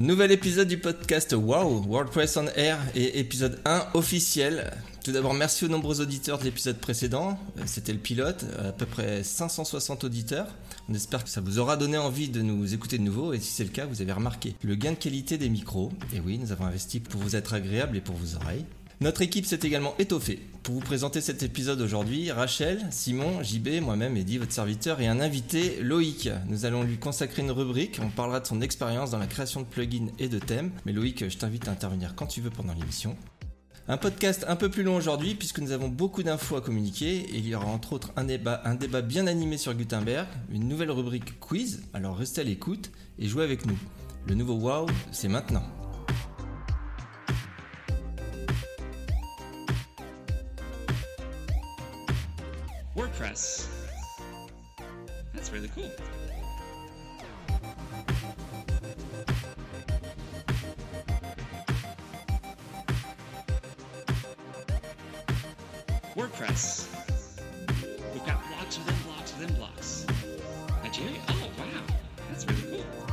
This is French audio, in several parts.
Nouvel épisode du podcast Wow, WordPress on Air et épisode 1 officiel. Tout d'abord, merci aux nombreux auditeurs de l'épisode précédent. Euh, c'était le pilote, à peu près 560 auditeurs. On espère que ça vous aura donné envie de nous écouter de nouveau et si c'est le cas, vous avez remarqué le gain de qualité des micros. Et oui, nous avons investi pour vous être agréable et pour vos oreilles. Notre équipe s'est également étoffée. Pour vous présenter cet épisode aujourd'hui, Rachel, Simon, JB, moi-même, Eddy, votre serviteur, et un invité, Loïc. Nous allons lui consacrer une rubrique, on parlera de son expérience dans la création de plugins et de thèmes. Mais Loïc, je t'invite à intervenir quand tu veux pendant l'émission. Un podcast un peu plus long aujourd'hui puisque nous avons beaucoup d'infos à communiquer et il y aura entre autres un débat, un débat bien animé sur Gutenberg, une nouvelle rubrique quiz, alors restez à l'écoute et jouez avec nous. Le nouveau wow, c'est maintenant. WordPress. That's really cool. WordPress. We've got blocks within blocks within blocks. Nigeria? Oh, wow. That's really cool.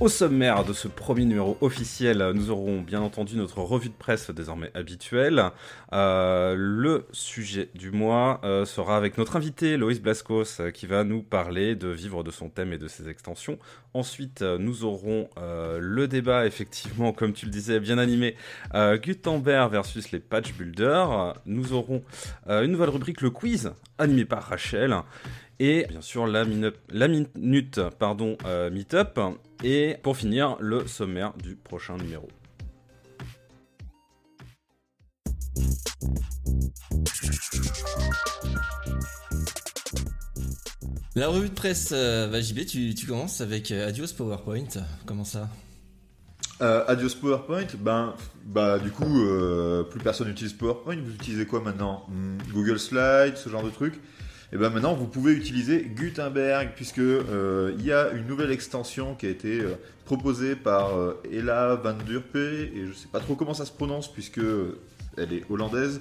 Au sommaire de ce premier numéro officiel, nous aurons bien entendu notre revue de presse désormais habituelle. Euh, le sujet du mois euh, sera avec notre invité Loïs Blascos qui va nous parler de vivre de son thème et de ses extensions. Ensuite, euh, nous aurons le débat, effectivement, comme tu le disais, bien animé, Gutenberg versus les patch builders. Nous aurons une nouvelle rubrique, le quiz, animé par Rachel. Et bien sûr la, minu- la minute pardon, euh, meet-up. Et pour finir, le sommaire du prochain numéro. La revue de presse, euh, bah, JB, tu, tu commences avec euh, Adios PowerPoint. Comment ça? Euh, adios PowerPoint, ben, bah du coup, euh, plus personne n'utilise PowerPoint. Vous utilisez quoi maintenant? Hmm, Google Slides, ce genre de trucs. Et ben maintenant, vous pouvez utiliser Gutenberg puisque euh, il y a une nouvelle extension qui a été euh, proposée par euh, Ella van Durpe et je sais pas trop comment ça se prononce puisque elle est hollandaise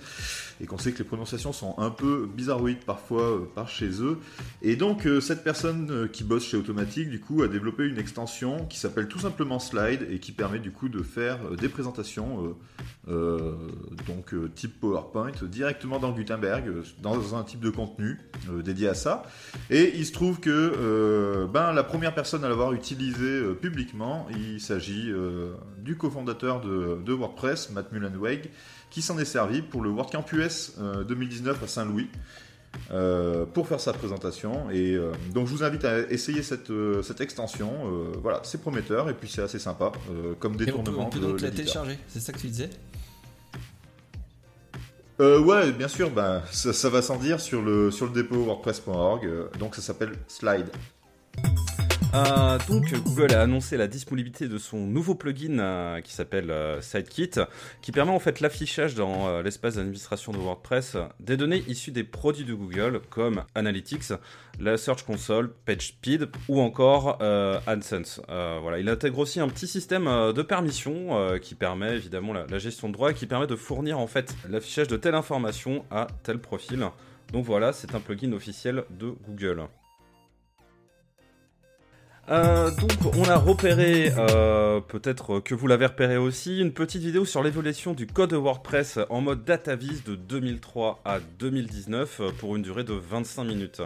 et qu'on sait que les prononciations sont un peu bizarroïdes parfois euh, par chez eux. Et donc euh, cette personne euh, qui bosse chez Automatic du coup a développé une extension qui s'appelle tout simplement Slide et qui permet du coup de faire des présentations donc type PowerPoint directement dans Gutenberg dans un type de contenu dédié à ça. Et il se trouve que ben la première personne à l'avoir utilisé publiquement, il s'agit du cofondateur de WordPress, Matt Mullenweg, qui s'en est servi pour le WordCamp US euh, 2019 à Saint-Louis. euh, pour faire sa présentation et euh, donc je vous invite à essayer cette, euh, cette extension voilà c'est prometteur et puis c'est assez sympa comme Et on peut, détournement on peut de donc la télécharger, c'est ça que tu disais? Ouais, bien sûr, bah, ça, ça va sans dire sur le, sur le dépôt wordpress.org. donc ça s'appelle Slide. Euh, donc Google a annoncé la disponibilité de son nouveau plugin euh, qui s'appelle euh, SideKit, qui permet en fait l'affichage dans l'espace d'administration de WordPress des données issues des produits de Google comme Analytics, la Search Console, PageSpeed ou encore AdSense. Voilà, il intègre aussi un petit système de permission qui permet évidemment la, la gestion de droits et qui permet de fournir en fait l'affichage de telle information à tel profil. Donc voilà, c'est un plugin officiel de Google. Euh, donc on a repéré, euh, peut-être que vous l'avez repéré aussi, une petite vidéo sur l'évolution du code WordPress en mode DataVis de 2003 à 2019 euh, pour une durée de 25 minutes.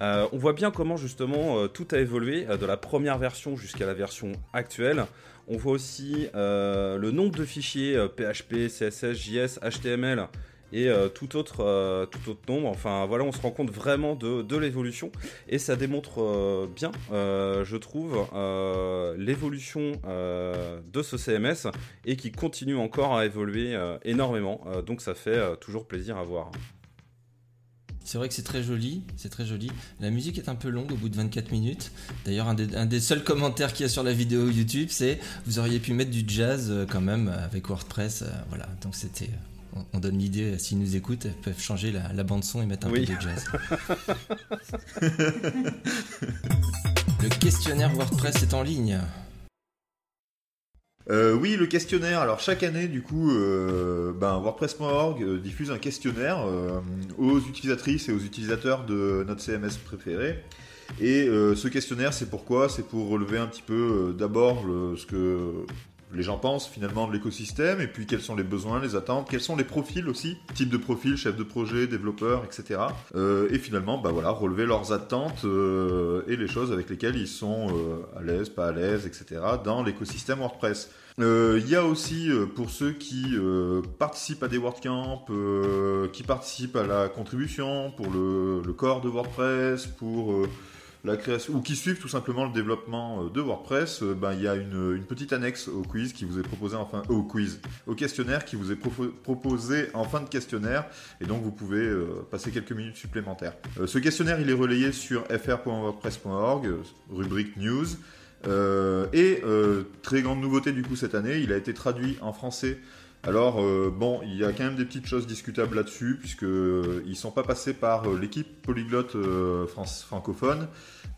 On voit bien comment justement tout a évolué de la première version jusqu'à la version actuelle. On voit aussi le nombre de fichiers PHP, CSS, JS, HTML et euh, tout, autre, euh, tout autre nombre. Enfin voilà, on se rend compte vraiment de, l'évolution et ça démontre euh, bien, je trouve, l'évolution de ce CMS et qui continue encore à évoluer énormément. Donc ça fait toujours plaisir à voir. C'est vrai que c'est très joli, c'est très joli. La musique est un peu longue au bout de 24 minutes. D'ailleurs, un des, seuls commentaires qu'il y a sur la vidéo YouTube, c'est vous auriez pu mettre du jazz quand même avec WordPress. voilà, donc c'était. On- On donne l'idée, s'ils nous écoutent, elles peuvent changer la, la bande son et mettre un Oui. peu de jazz. Le questionnaire WordPress est en ligne. Euh, oui, le questionnaire. Alors chaque année, du coup, euh, ben, WordPress.org euh, diffuse un questionnaire euh, aux utilisatrices et aux utilisateurs de notre CMS préféré. Et euh, ce questionnaire, c'est pourquoi? C'est pour relever un petit peu euh, d'abord ce que les gens pensent finalement de l'écosystème, et puis quels sont les besoins, les attentes, quels sont les profils aussi, type de profil, chef de projet, développeur, etc. Euh, et finalement, bah voilà, relever leurs attentes euh, et les choses avec lesquelles ils sont euh, à l'aise, pas à l'aise, etc. dans l'écosystème WordPress. Il y a aussi pour ceux qui participent à des WordCamp, euh, qui participent à la contribution pour le, corps de WordPress, pour la création, ou qui suivent tout simplement le développement euh, de WordPress, euh, ben, il y a une, petite annexe au quiz qui vous est proposé en fin, au quiz, au questionnaire qui vous est propo- proposé en fin de questionnaire, et donc vous pouvez euh, passer quelques minutes supplémentaires. Euh, ce questionnaire, il est relayé sur fr.wordpress.org, euh, rubrique news, euh, et euh, très grande nouveauté du coup cette année, il a été traduit en français. Alors euh, bon, il y a quand même des petites choses discutables là-dessus puisque euh, ils sont pas passés par euh, l'équipe polyglotte euh, francophone,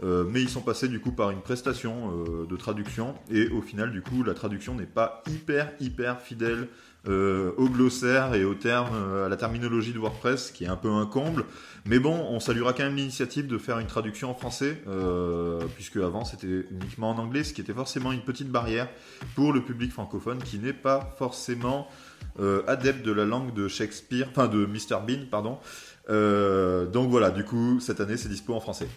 mais ils sont passés du coup par une prestation de traduction et au final du coup la traduction n'est pas hyper hyper fidèle euh, au glossaire et au terme euh, à la terminologie de WordPress, qui est un peu un comble. Mais bon, on saluera quand même l'initiative de faire une traduction en français, euh, puisque avant c'était uniquement en anglais, ce qui était forcément une petite barrière pour le public francophone qui n'est pas forcément euh, adepte de la langue de Shakespeare, enfin de Mr Bean, pardon. Euh, donc voilà, du coup cette année c'est dispo en français.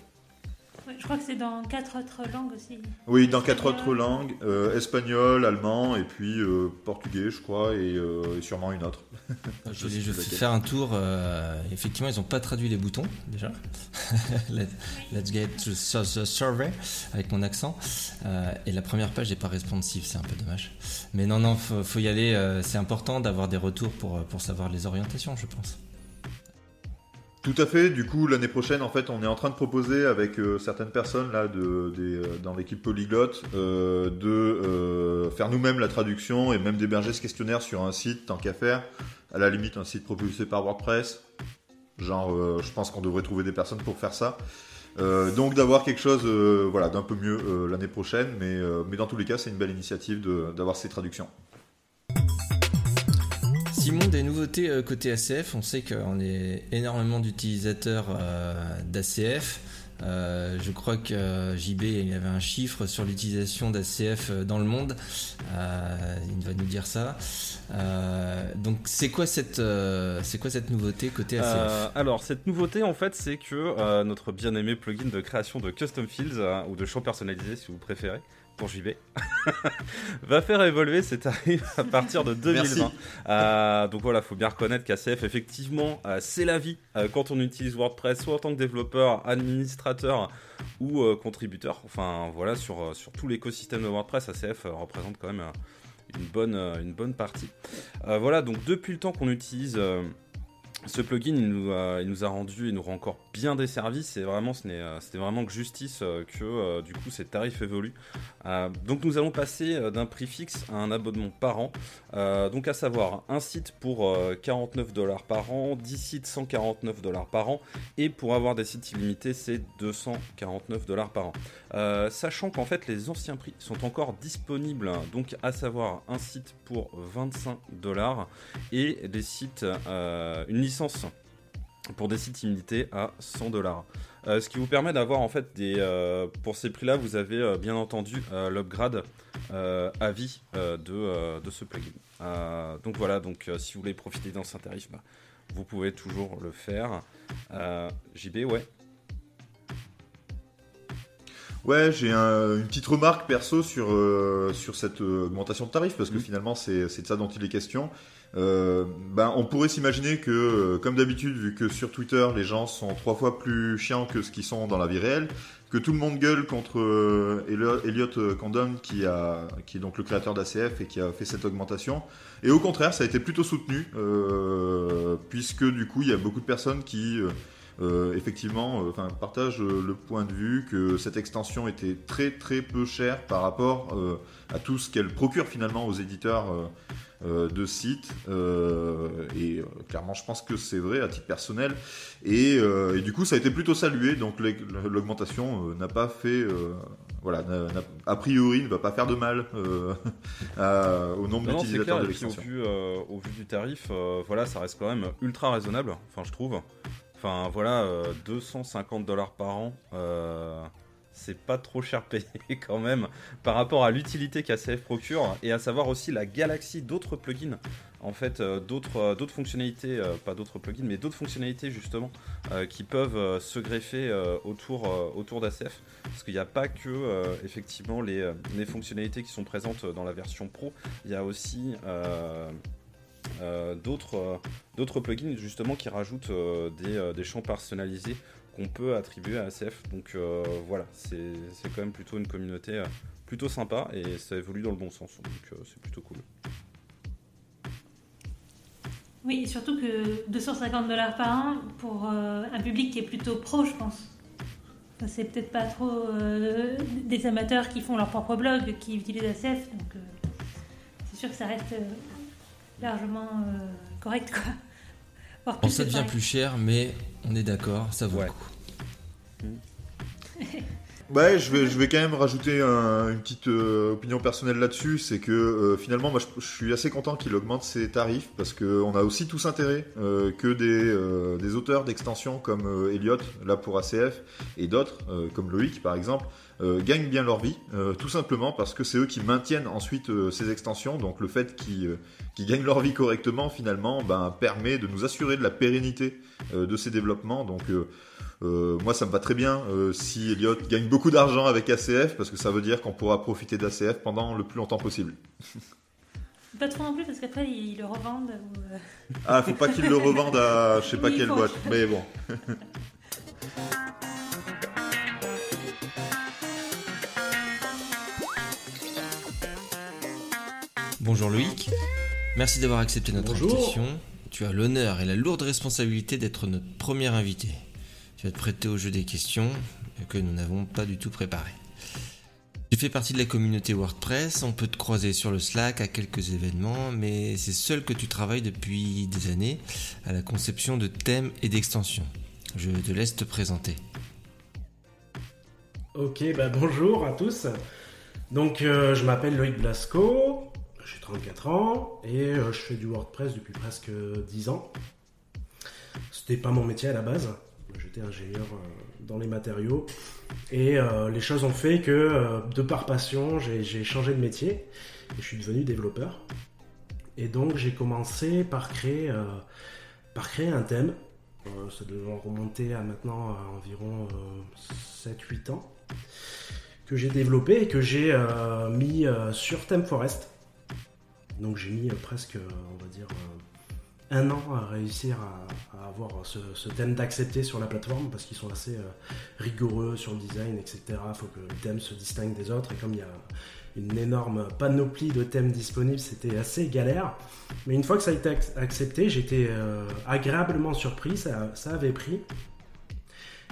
Je crois que c'est dans quatre autres langues aussi. Oui, dans quatre Espagnol. autres langues, euh, espagnol, allemand et puis euh, portugais, je crois, et, euh, et sûrement une autre. Je vais faire un tour. euh, effectivement, ils n'ont pas traduit les boutons déjà. Let- Let's get to the survey avec mon accent. Euh, et la première page n'est pas responsive, c'est un peu dommage. Mais non, non, faut, faut y aller. euh, c'est important d'avoir des retours pour, pour savoir les orientations, je pense. Tout à fait. Du coup, l'année prochaine, en fait, on est en train de proposer avec euh, certaines personnes là, euh, dans l'équipe polyglotte, euh, de faire nous-mêmes la traduction et même d'héberger ce questionnaire sur un site, tant qu'à faire. À la limite, un site propulsé par WordPress. Genre, je pense qu'on devrait trouver des personnes pour faire ça. Donc d'avoir quelque chose, voilà, d'un peu mieux l'année prochaine, mais, mais dans tous les cas, c'est une belle initiative d'avoir ces traductions. Simon, des nouveautés euh, côté ACF. On sait qu'on est énormément d'utilisateurs euh, d'ACF. Euh, je crois que JB il avait un chiffre sur l'utilisation d'ACF dans le monde. Il va nous dire ça. Donc c'est quoi cette c'est quoi cette nouveauté côté ACF alors, cette nouveauté, en fait, c'est que notre bien-aimé plugin de création de custom fields, euh, ou de champs personnalisés si vous préférez, pour JB, va faire évoluer ses tarifs à partir de 2020. Euh, donc voilà, faut bien reconnaître qu'ACF, effectivement, euh, c'est la vie euh, quand on utilise WordPress, soit en tant que développeur, administrateur ou contributeur. Enfin voilà, sur, sur tout l'écosystème de WordPress, ACF représente quand même une, bonne, une bonne partie. Voilà, donc depuis le temps qu'on utilise ce plugin, il nous, a, il rendu et nous rend encore bien des services. Et vraiment, euh, c'était vraiment que justice euh, que euh, du coup ces tarifs évoluent. Donc nous allons passer d'un prix fixe à un abonnement par an. Donc à savoir un site pour euh, 49 dollars par an, 10 sites 149 dollars par an, et pour avoir des sites illimités, c'est 249 dollars par an. Sachant qu'en fait les anciens prix sont encore disponibles, donc à savoir un site pour 25 dollars et des sites, une licence pour des sites illimités à 100 dollars. Euh, ce qui vous permet d'avoir en fait des. euh, pour ces prix-là, vous avez euh, bien entendu l'upgrade à vie de, de ce plugin. Donc voilà, donc si vous voulez profiter d'anciens tarifs, bah, vous pouvez toujours le faire. JB, ouais. Ouais, j'ai un- une petite remarque perso sur, sur cette augmentation de tarifs, parce que Mhm. finalement, c'est c'est de ça dont il est question. Euh, ben, on pourrait s'imaginer que, euh, comme d'habitude, vu que sur Twitter, les gens sont trois fois plus chiants que ce qu'ils sont dans la vie réelle, que tout le monde gueule contre euh, Elliot Condon, qui, a, est donc le créateur d'ACF et qui a fait cette augmentation. Et au contraire, ça a été plutôt soutenu, puisque du coup, il y a beaucoup de personnes qui... effectivement, enfin, partage euh, le point de vue que cette extension était très très peu chère par rapport à tout ce qu'elle procure finalement aux éditeurs euh, de sites. Euh, et euh, clairement, je pense que c'est vrai à titre personnel. Et, et du coup, ça a été plutôt salué. Donc l'augmentation n'a pas fait, voilà, a priori, ne va pas faire de mal euh, à- au nombre d'utilisateurs de au l'extension. vu, euh, au vu du tarif, euh, voilà, ça reste quand même ultra raisonnable. Enfin, je trouve. Enfin, voilà, euh, 250 dollars par an, c'est pas trop cher payé quand même par rapport à l'utilité qu'ACF procure et à savoir aussi la galaxie d'autres plugins. En fait, euh, d'autres euh, d'autres fonctionnalités, euh, pas d'autres plugins, mais d'autres fonctionnalités justement qui peuvent se greffer autour, autour d'ACF. Parce qu'il n'y a pas que effectivement les, fonctionnalités qui sont présentes dans la version pro, il y a aussi d'autres plugins justement qui rajoutent des champs personnalisés peut attribuer à ACF. Donc euh, voilà, c'est quand même plutôt une communauté euh, plutôt sympa et ça évolue dans le bon sens. Donc euh, c'est plutôt cool. Oui, surtout que 250 dollars par an pour un public qui est plutôt pro, je pense. C'est peut-être pas trop des amateurs qui font leur propre blog, qui utilisent ACF, donc c'est sûr que ça reste largement correct, quoi. Bon, plus ça devient plus cher, mais on est d'accord, ça vaut Ouais. le coup. Ouais, je vais, je vais quand même rajouter un- une petite euh, opinion personnelle là-dessus, c'est que euh, finalement, moi, je, suis assez content qu'il augmente ses tarifs parce qu'on a aussi tous intérêt euh, que des, des auteurs d'extensions comme Elliot, là pour ACF, et d'autres comme Loïc par exemple, gagnent bien leur vie, tout simplement parce que c'est eux qui maintiennent ensuite ces extensions. Donc le fait qu'ils gagnent leur vie correctement, finalement, ben, permet de nous assurer de la pérennité de ces développements. Donc euh, moi, ça me va très bien euh, si Elliot gagne beaucoup d'argent avec ACF, parce que ça veut dire qu'on pourra profiter d'ACF pendant le plus longtemps possible. Pas trop non plus, parce qu'après, ils le revendent. ou, euh, Ah, faut pas qu'il le revende à je sais pas Oui, quelle boîte, mais bon. Bonjour Loïc, merci d'avoir accepté notre Bonjour. invitation. Tu as l'honneur et la lourde responsabilité d'être notre premier invité. Tu vas te prêter au jeu des questions que nous n'avons pas du tout préparé. Tu fais partie de la communauté WordPress, on peut te croiser sur le Slack à quelques événements, mais c'est seul que tu travailles depuis des années à la conception de thèmes et d'extensions. Je te laisse te présenter. Ok, bah bonjour à tous. Donc, euh, je m'appelle Loïc Blasco, j'ai 34 ans et euh, je fais du WordPress depuis presque 10 ans. C'était pas mon métier à la base, j'étais ingénieur euh, dans les matériaux et euh, les choses ont fait que, euh, de par passion, j'ai changé de métier et je suis devenu développeur. Et donc, j'ai commencé par créer, par créer un thème. Ça devait remonter à maintenant à environ 7-8 ans que j'ai développé et que j'ai mis sur ThemeForest. Donc j'ai mis presque, on va dire, un an à réussir à, avoir ce, thème d'accepter sur la plateforme parce qu'ils sont assez euh, rigoureux sur le design, etc. Il faut que le thème se distingue des autres et comme il y a une énorme panoplie de thèmes disponibles, c'était assez galère. Mais une fois que ça a été ac- accepté, j'étais euh, agréablement surpris, ça, avait pris.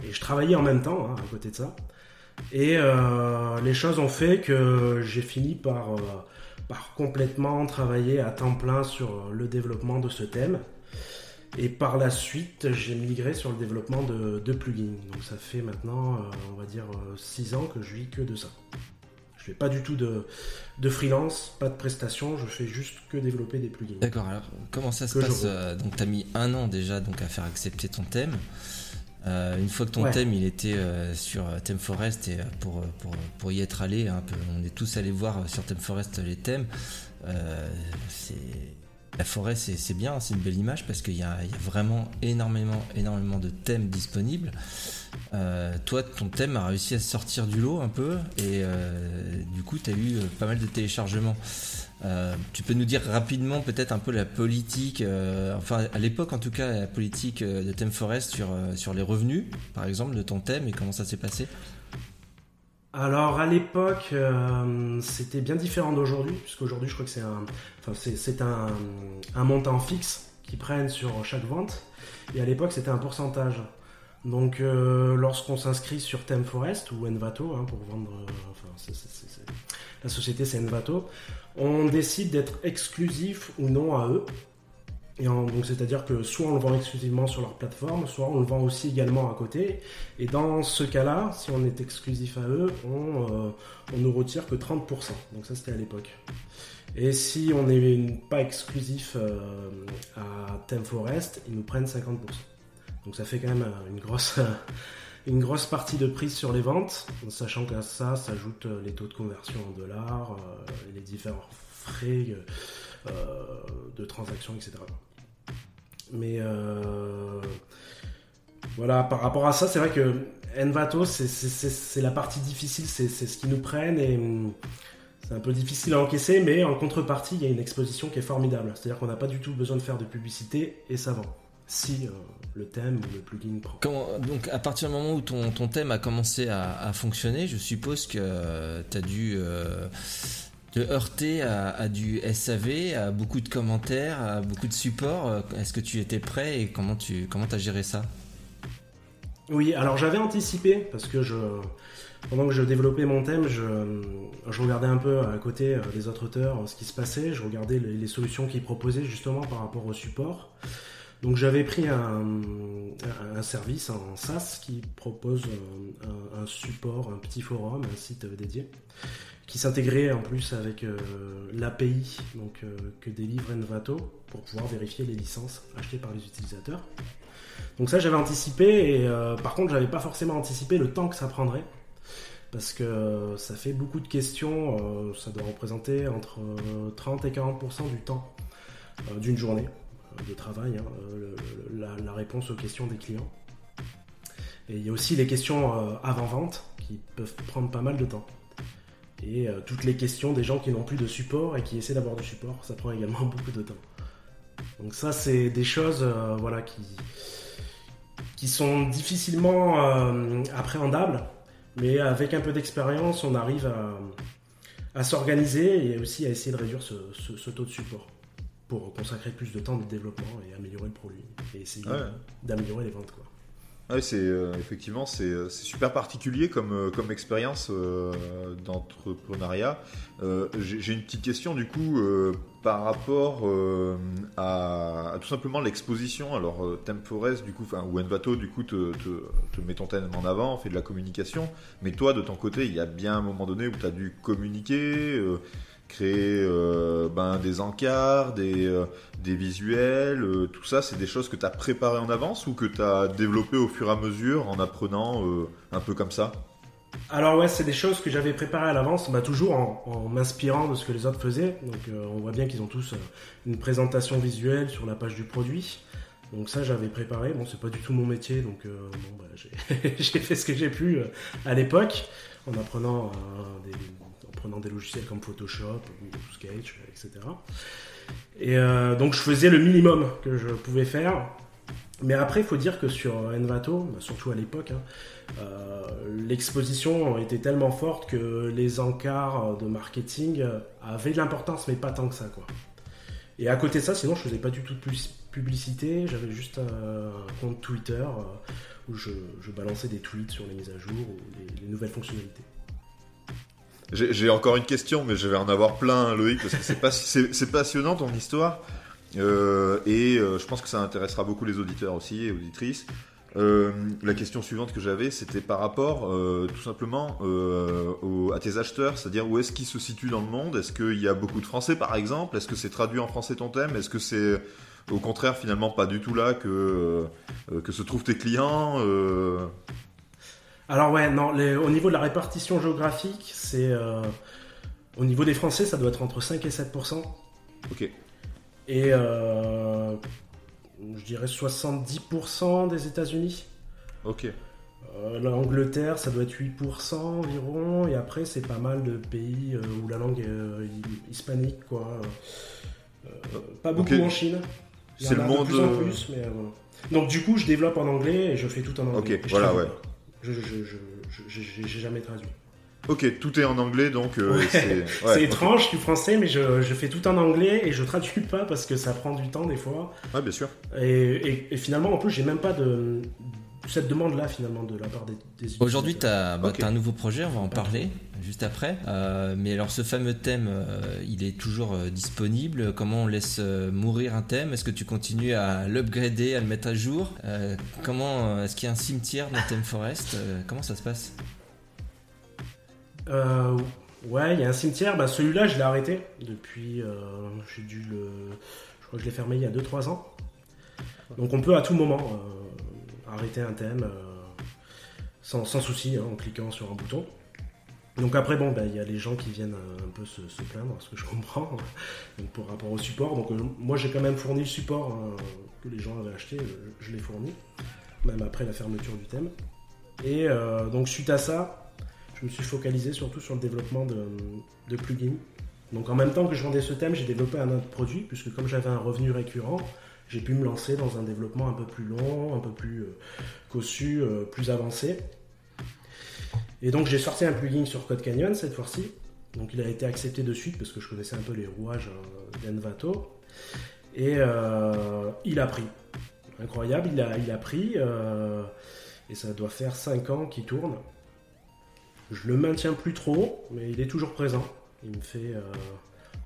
Et je travaillais en même temps hein, à côté de ça. Et euh, les choses ont fait que j'ai fini par, par complètement travailler à temps plein sur le développement de ce thème. Et par la suite, j'ai migré sur le développement de, de plugins. Donc ça fait maintenant, euh, on va dire, 6 ans que je vis que de ça. Je fais pas du tout de, de freelance, pas de prestations, je fais juste que développer des plugins. D'accord, alors comment ça se passe euh, Donc tu as mis un an déjà donc, à faire accepter ton thème. Euh, une fois que ton Ouais. thème il était euh, sur euh, ThemeForest et euh, pour, pour, pour y être allé, peu, on est tous allés voir sur ThemeForest les thèmes. Euh, la forêt c'est bien, c'est une belle image parce qu'il y a, il y a vraiment énormément énormément de thèmes disponibles. Toi ton thème a réussi à sortir du lot un peu et du coup tu as eu pas mal de téléchargements. Euh, tu peux nous dire rapidement peut-être un peu la politique, euh, enfin à l'époque en tout cas la politique euh, de ThemeForest sur, euh, sur les revenus par exemple de ton thème et comment ça s'est passé? Alors à l'époque, c'était bien différent d'aujourd'hui, puisqu'aujourd'hui je crois que c'est un, enfin, un, un montant fixe qu'ils prennent sur chaque vente, et à l'époque c'était un pourcentage. Donc lorsqu'on s'inscrit sur ThemeForest ou Envato, hein, pour vendre, enfin la société c'est Envato, on décide d'être exclusif ou non à eux. Et donc c'est-à-dire que soit on le vend exclusivement sur leur plateforme, soit on le vend aussi également à côté. Et dans ce cas-là, si on est exclusif à eux, on, euh, on nous retire que 30%. Donc ça c'était à l'époque. Et si on n'est pas exclusif euh, à Theme Forest, ils nous prennent 50%. Donc ça fait quand même euh, une grosse, une grosse partie de prise sur les ventes, sachant qu'à ça s'ajoutent euh, les taux de conversion en dollars, euh, les différents frais euh, de transaction, etc. Mais voilà, par rapport à ça, c'est vrai que Envato, c'est- la partie difficile, c'est c'est ce qu'ils nous prennent et hum, c'est un peu difficile à encaisser, mais en contrepartie, il y a une exposition qui est formidable. C'est-à-dire qu'on n'a pas du tout besoin de faire de publicité et ça vend. Si euh, le thème ou le plugin prend. Comment- donc, à partir du moment où ton, ton thème a commencé à, à fonctionner, je suppose que tu as dû euh, te heurter à, à du SAV, à beaucoup de commentaires, à beaucoup de supports. Euh, Est-ce que tu étais prêt et comment tu comment as géré ça? Oui, alors j'avais anticipé parce que je, pendant que je développais mon thème, je, je regardais un peu à côté euh, des autres auteurs euh, ce qui se passait, je regardais les, les solutions qu'ils proposaient justement par rapport au support. Donc j'avais pris un, un service en SaaS qui propose euh, un, un support, un petit forum, un site dédié, qui s'intégrait en plus avec euh, l'API euh, que délivre Envato pour pouvoir vérifier les licences achetées par les utilisateurs. Donc ça j'avais anticipé et par contre j'avais pas forcément anticipé le temps que ça prendrait parce que ça fait beaucoup de questions, ça doit représenter entre euh, 30 et 40% du temps d'une journée de travail, hein, euh, la, réponse aux questions des clients. Et il y a aussi les questions euh, avant-vente qui peuvent prendre pas mal de temps. Et euh, toutes les questions des gens qui n'ont plus de support et qui essaient d'avoir du support, ça prend également beaucoup de temps. Donc ça c'est des choses euh, voilà, qui, qui sont difficilement euh, appréhendables, mais avec un peu d'expérience, on arrive à, s'organiser et aussi à essayer de réduire ce taux de support pour consacrer plus de temps de développement et améliorer le produit et essayer Ouais. d'améliorer les ventes. Quoi. Ouais, c'est euh, effectivement c'est euh, c'est super particulier comme euh, comme expérience euh, d'entrepreneuriat. Euh, J'ai une petite question du coup par rapport à, à tout simplement l'exposition. Alors Temforest du coup, ou Envato du coup te, te, te met ton thème en avant, fait de la communication. Mais toi de ton côté, il y a bien un moment donné où tu as dû communiquer. Euh, ben, des encarts, des, euh, visuels, euh, tout ça, c'est des choses que tu as préparées en avance ou que tu as développées au fur et à mesure en apprenant un peu comme ça? Alors ouais, c'est des choses que j'avais préparées à l'avance, bah, toujours en, m'inspirant de ce que les autres faisaient. Donc on voit bien qu'ils ont tous une présentation visuelle sur la page du produit. Donc ça j'avais préparé. Bon c'est pas du tout mon métier, donc bah, j'ai fait ce que j'ai pu à l'époque en apprenant des, prenant des logiciels comme Photoshop, Windows Sketch, etc. Et euh, donc je faisais le minimum que je pouvais faire. Mais après, il faut dire que sur Envato, bah, surtout à l'époque, hein, euh, l'exposition était tellement forte que les encarts de marketing avaient de l'importance, mais pas tant que ça, quoi. Et à côté de ça, sinon, je faisais pas du tout de pub- publicité. J'avais juste un compte Twitter euh, où je, balançais des tweets sur les mises à jour ou les nouvelles fonctionnalités. J'ai encore une question, mais je vais en avoir plein, Loïc, parce que c'est pas- c'est c'est passionnant ton histoire. Euh, et euh, je pense que ça intéressera beaucoup les auditeurs aussi et auditrices. Euh, la question suivante que j'avais, c'était par rapport tout simplement à tes acheteurs, c'est-à-dire où est-ce qu'ils se situent dans le monde? Est-ce qu'il y a beaucoup de Français par exemple? Est-ce que c'est traduit en français ton thème? Est-ce que c'est au contraire finalement pas du tout là que, se trouvent tes clients Alors ouais, non, les- au niveau de la répartition géographique, c'est euh, au niveau des Français, ça doit être entre 5 et 7% Ok. et euh, je dirais 70% des États-Unis. Ok. Euh, L'Angleterre, ça doit être 8% environ, et après, c'est pas mal de pays où la langue est hi- hispanique, quoi. Pas beaucoup en Chine. C'est le monde, De plus en plus, mais voilà. Donc, du coup, je développe en anglais et je fais tout en anglais. Ok, voilà, ouais. Je, j'ai jamais traduit. Ok, tout est en anglais donc. euh, Ouais. c'est ouais, étrange, je suis français, mais je, je fais tout en anglais et je traduis pas parce que ça prend du temps des fois. Ouais, bien sûr. Et, et- et finalement, en plus, j'ai même pas de cette demande-là finalement de la part des, des Aujourd'hui, tu as, bah, un nouveau projet, on va en parler juste après. Euh, mais alors ce fameux thème, euh, il est toujours euh, disponible. Comment on laisse euh, mourir un thème? Est-ce que tu continues à l'upgrader, à le mettre à jour? Euh, Comment Est-ce qu'il y a un cimetière dans Theme Forest? Euh, Comment ça se passe? Euh, ouais, il y a un cimetière. Bah, celui-là, je l'ai arrêté depuis. euh, j'ai dû le. Je crois que je l'ai fermé il y a 2-3 ans. Donc on peut à tout moment euh, arrêter un thème euh, sans, sans souci hein, en cliquant sur un bouton. Donc après, bon, bah, il y a les gens qui viennent euh, un peu se, plaindre, ce que je comprends, donc, pour rapport au support. Donc euh, moi, j'ai quand même fourni le support que les gens avaient acheté, je l'ai fourni, même après la fermeture du thème. Et donc suite à ça, je me suis focalisé surtout sur le développement de, de plugins. Donc en même temps que je vendais ce thème, j'ai développé un autre produit, puisque comme j'avais un revenu récurrent, j'ai pu me lancer dans un développement un peu plus long, un peu plus euh, cossu, euh, plus avancé. Et donc j'ai sorti un plugin sur Code Canyon cette fois-ci. Donc il a été accepté de suite parce que je connaissais un peu les rouages euh, d'Envato. Et il a pris. Incroyable, il a, il a pris. et ça doit faire 5 ans qu'il tourne. Je le maintiens plus trop, mais il est toujours présent. Il me fait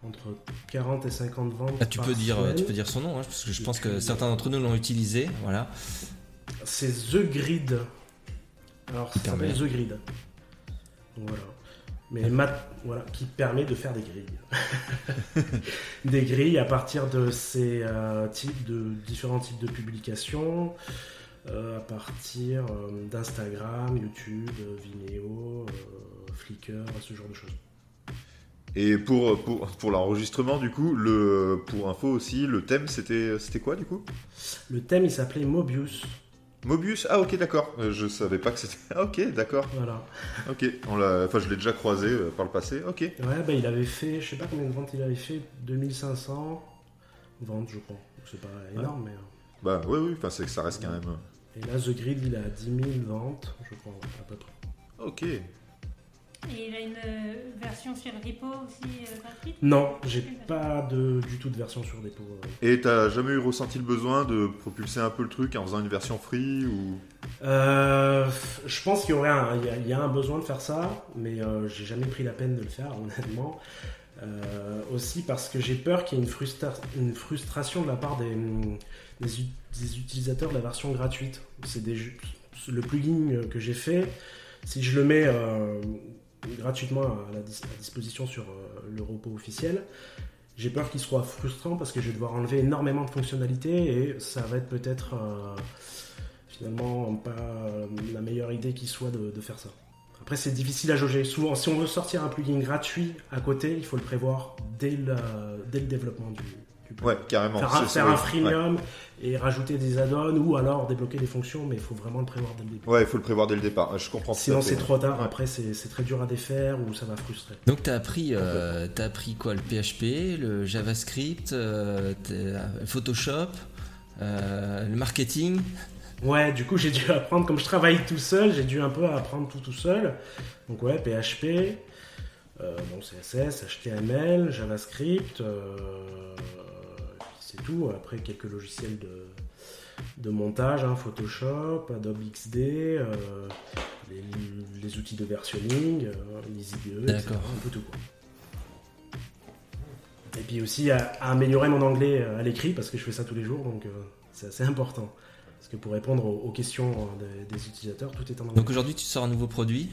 entre 40 et 50 ventes. Ah, tu, par peux dire, semaine. tu peux dire son nom, hein, parce que je Et pense que puis, certains d'entre nous l'ont utilisé. Voilà. C'est The Grid. Alors, ça s'appelle The Grid. Voilà. Mais mat- voilà, qui permet de faire des grilles. des grilles à partir de ces euh, types de différents types de publications, euh, à partir euh, d'Instagram, YouTube, euh, Vimeo, euh, Flickr, ce genre de choses. Et pour, pour, pour l'enregistrement, du coup, le, pour info aussi, le thème, c'était quoi, du coup? Le thème, il s'appelait Mobius. Mobius? Ah, ok, d'accord. Euh, Je savais pas que c'était... Ah, ok, d'accord. Voilà. Ok. On. Enfin, je l'ai déjà croisé euh, par le passé. Ok. Ouais, bah, il avait fait, je sais pas combien de ventes il avait fait, 2500 ventes, je crois. Donc, C'est pas énorme, mais. euh, Bah, oui, oui. Enfin, c'est que ça reste quand même... Et là, The Grid, il a 10 000 ventes, je crois, à peu près. Ok. Et il a une euh, version sur Repo aussi euh, gratuite Non, j'ai pas de, du tout de version sur dépôt. Et t'as jamais eu ressenti le besoin de propulser un peu le truc en faisant une version free ou... Euh, je pense qu'il y aurait un, il y, a, il y a un besoin de faire ça, mais euh, j'ai jamais pris la peine de le faire, honnêtement. Euh, aussi parce que j'ai peur qu'il y ait une, frustra- une frustration de la part des, des, ut- des utilisateurs de la version gratuite. C'est des, le plugin que j'ai fait, si je le mets euh, gratuitement à, la disposition sur euh, le repos officiel, j'ai peur qu'il soit frustrant parce que je vais devoir enlever énormément de fonctionnalités et ça va être peut-être euh, finalement pas euh, la meilleure idée qui soit de, faire ça. Après, c'est difficile à jauger. Souvent, si on veut sortir un plugin gratuit à côté, il faut le prévoir dès dès le développement du, Ouais, carrément. Faire, un, faire un freemium et rajouter des add-ons ou alors débloquer des fonctions, mais il faut vraiment le prévoir dès le début. Ouais, il faut le prévoir dès le départ. Je comprends. Sinon, c'est trop tard. Ouais. Après, c'est c'est très dur à défaire ou ça va frustrer. Donc tu as appris, euh, t'as appris quoi Le PHP, le JavaScript, euh, t'as- Photoshop, euh, le marketing? Ouais, du coup, j'ai dû apprendre, comme je travaille tout seul, j'ai dû un peu apprendre tout tout seul. Donc, ouais, PHP, euh, bon, CSS, HTML, JavaScript, euh, c'est tout. Après, quelques logiciels de, de montage, hein, Photoshop, Adobe XD, euh, les, les outils de versionning, euh, les IDE, etc. Un peu tout. Quoi. Et puis aussi à, à améliorer mon anglais euh, à l'écrit, parce que je fais ça tous les jours, donc euh, c'est assez important. Parce que pour répondre aux, aux questions euh, des, des utilisateurs, tout est en anglais. Donc aujourd'hui tu sors un nouveau produit.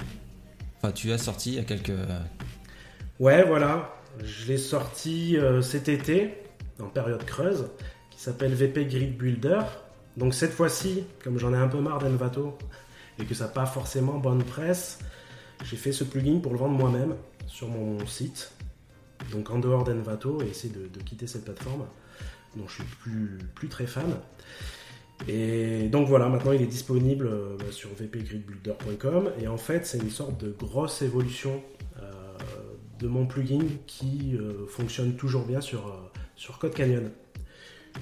Enfin tu as sorti il y a quelques... Ouais, voilà. Je l'ai sorti cet été, en période creuse, qui s'appelle VP Grid Builder. Donc cette fois-ci, comme j'en ai un peu marre d'Envato et que ça n'a pas forcément bonne presse, j'ai fait ce plugin pour le vendre moi-même sur mon site. Donc en dehors d'Envato et essayer de, quitter cette plateforme dont je suis plus, très fan. Et donc voilà, maintenant il est disponible euh, bah, sur vpgridbuilder.com et en fait c'est une sorte de grosse évolution euh, de mon plugin qui euh, fonctionne toujours bien sur, sur Code Canyon.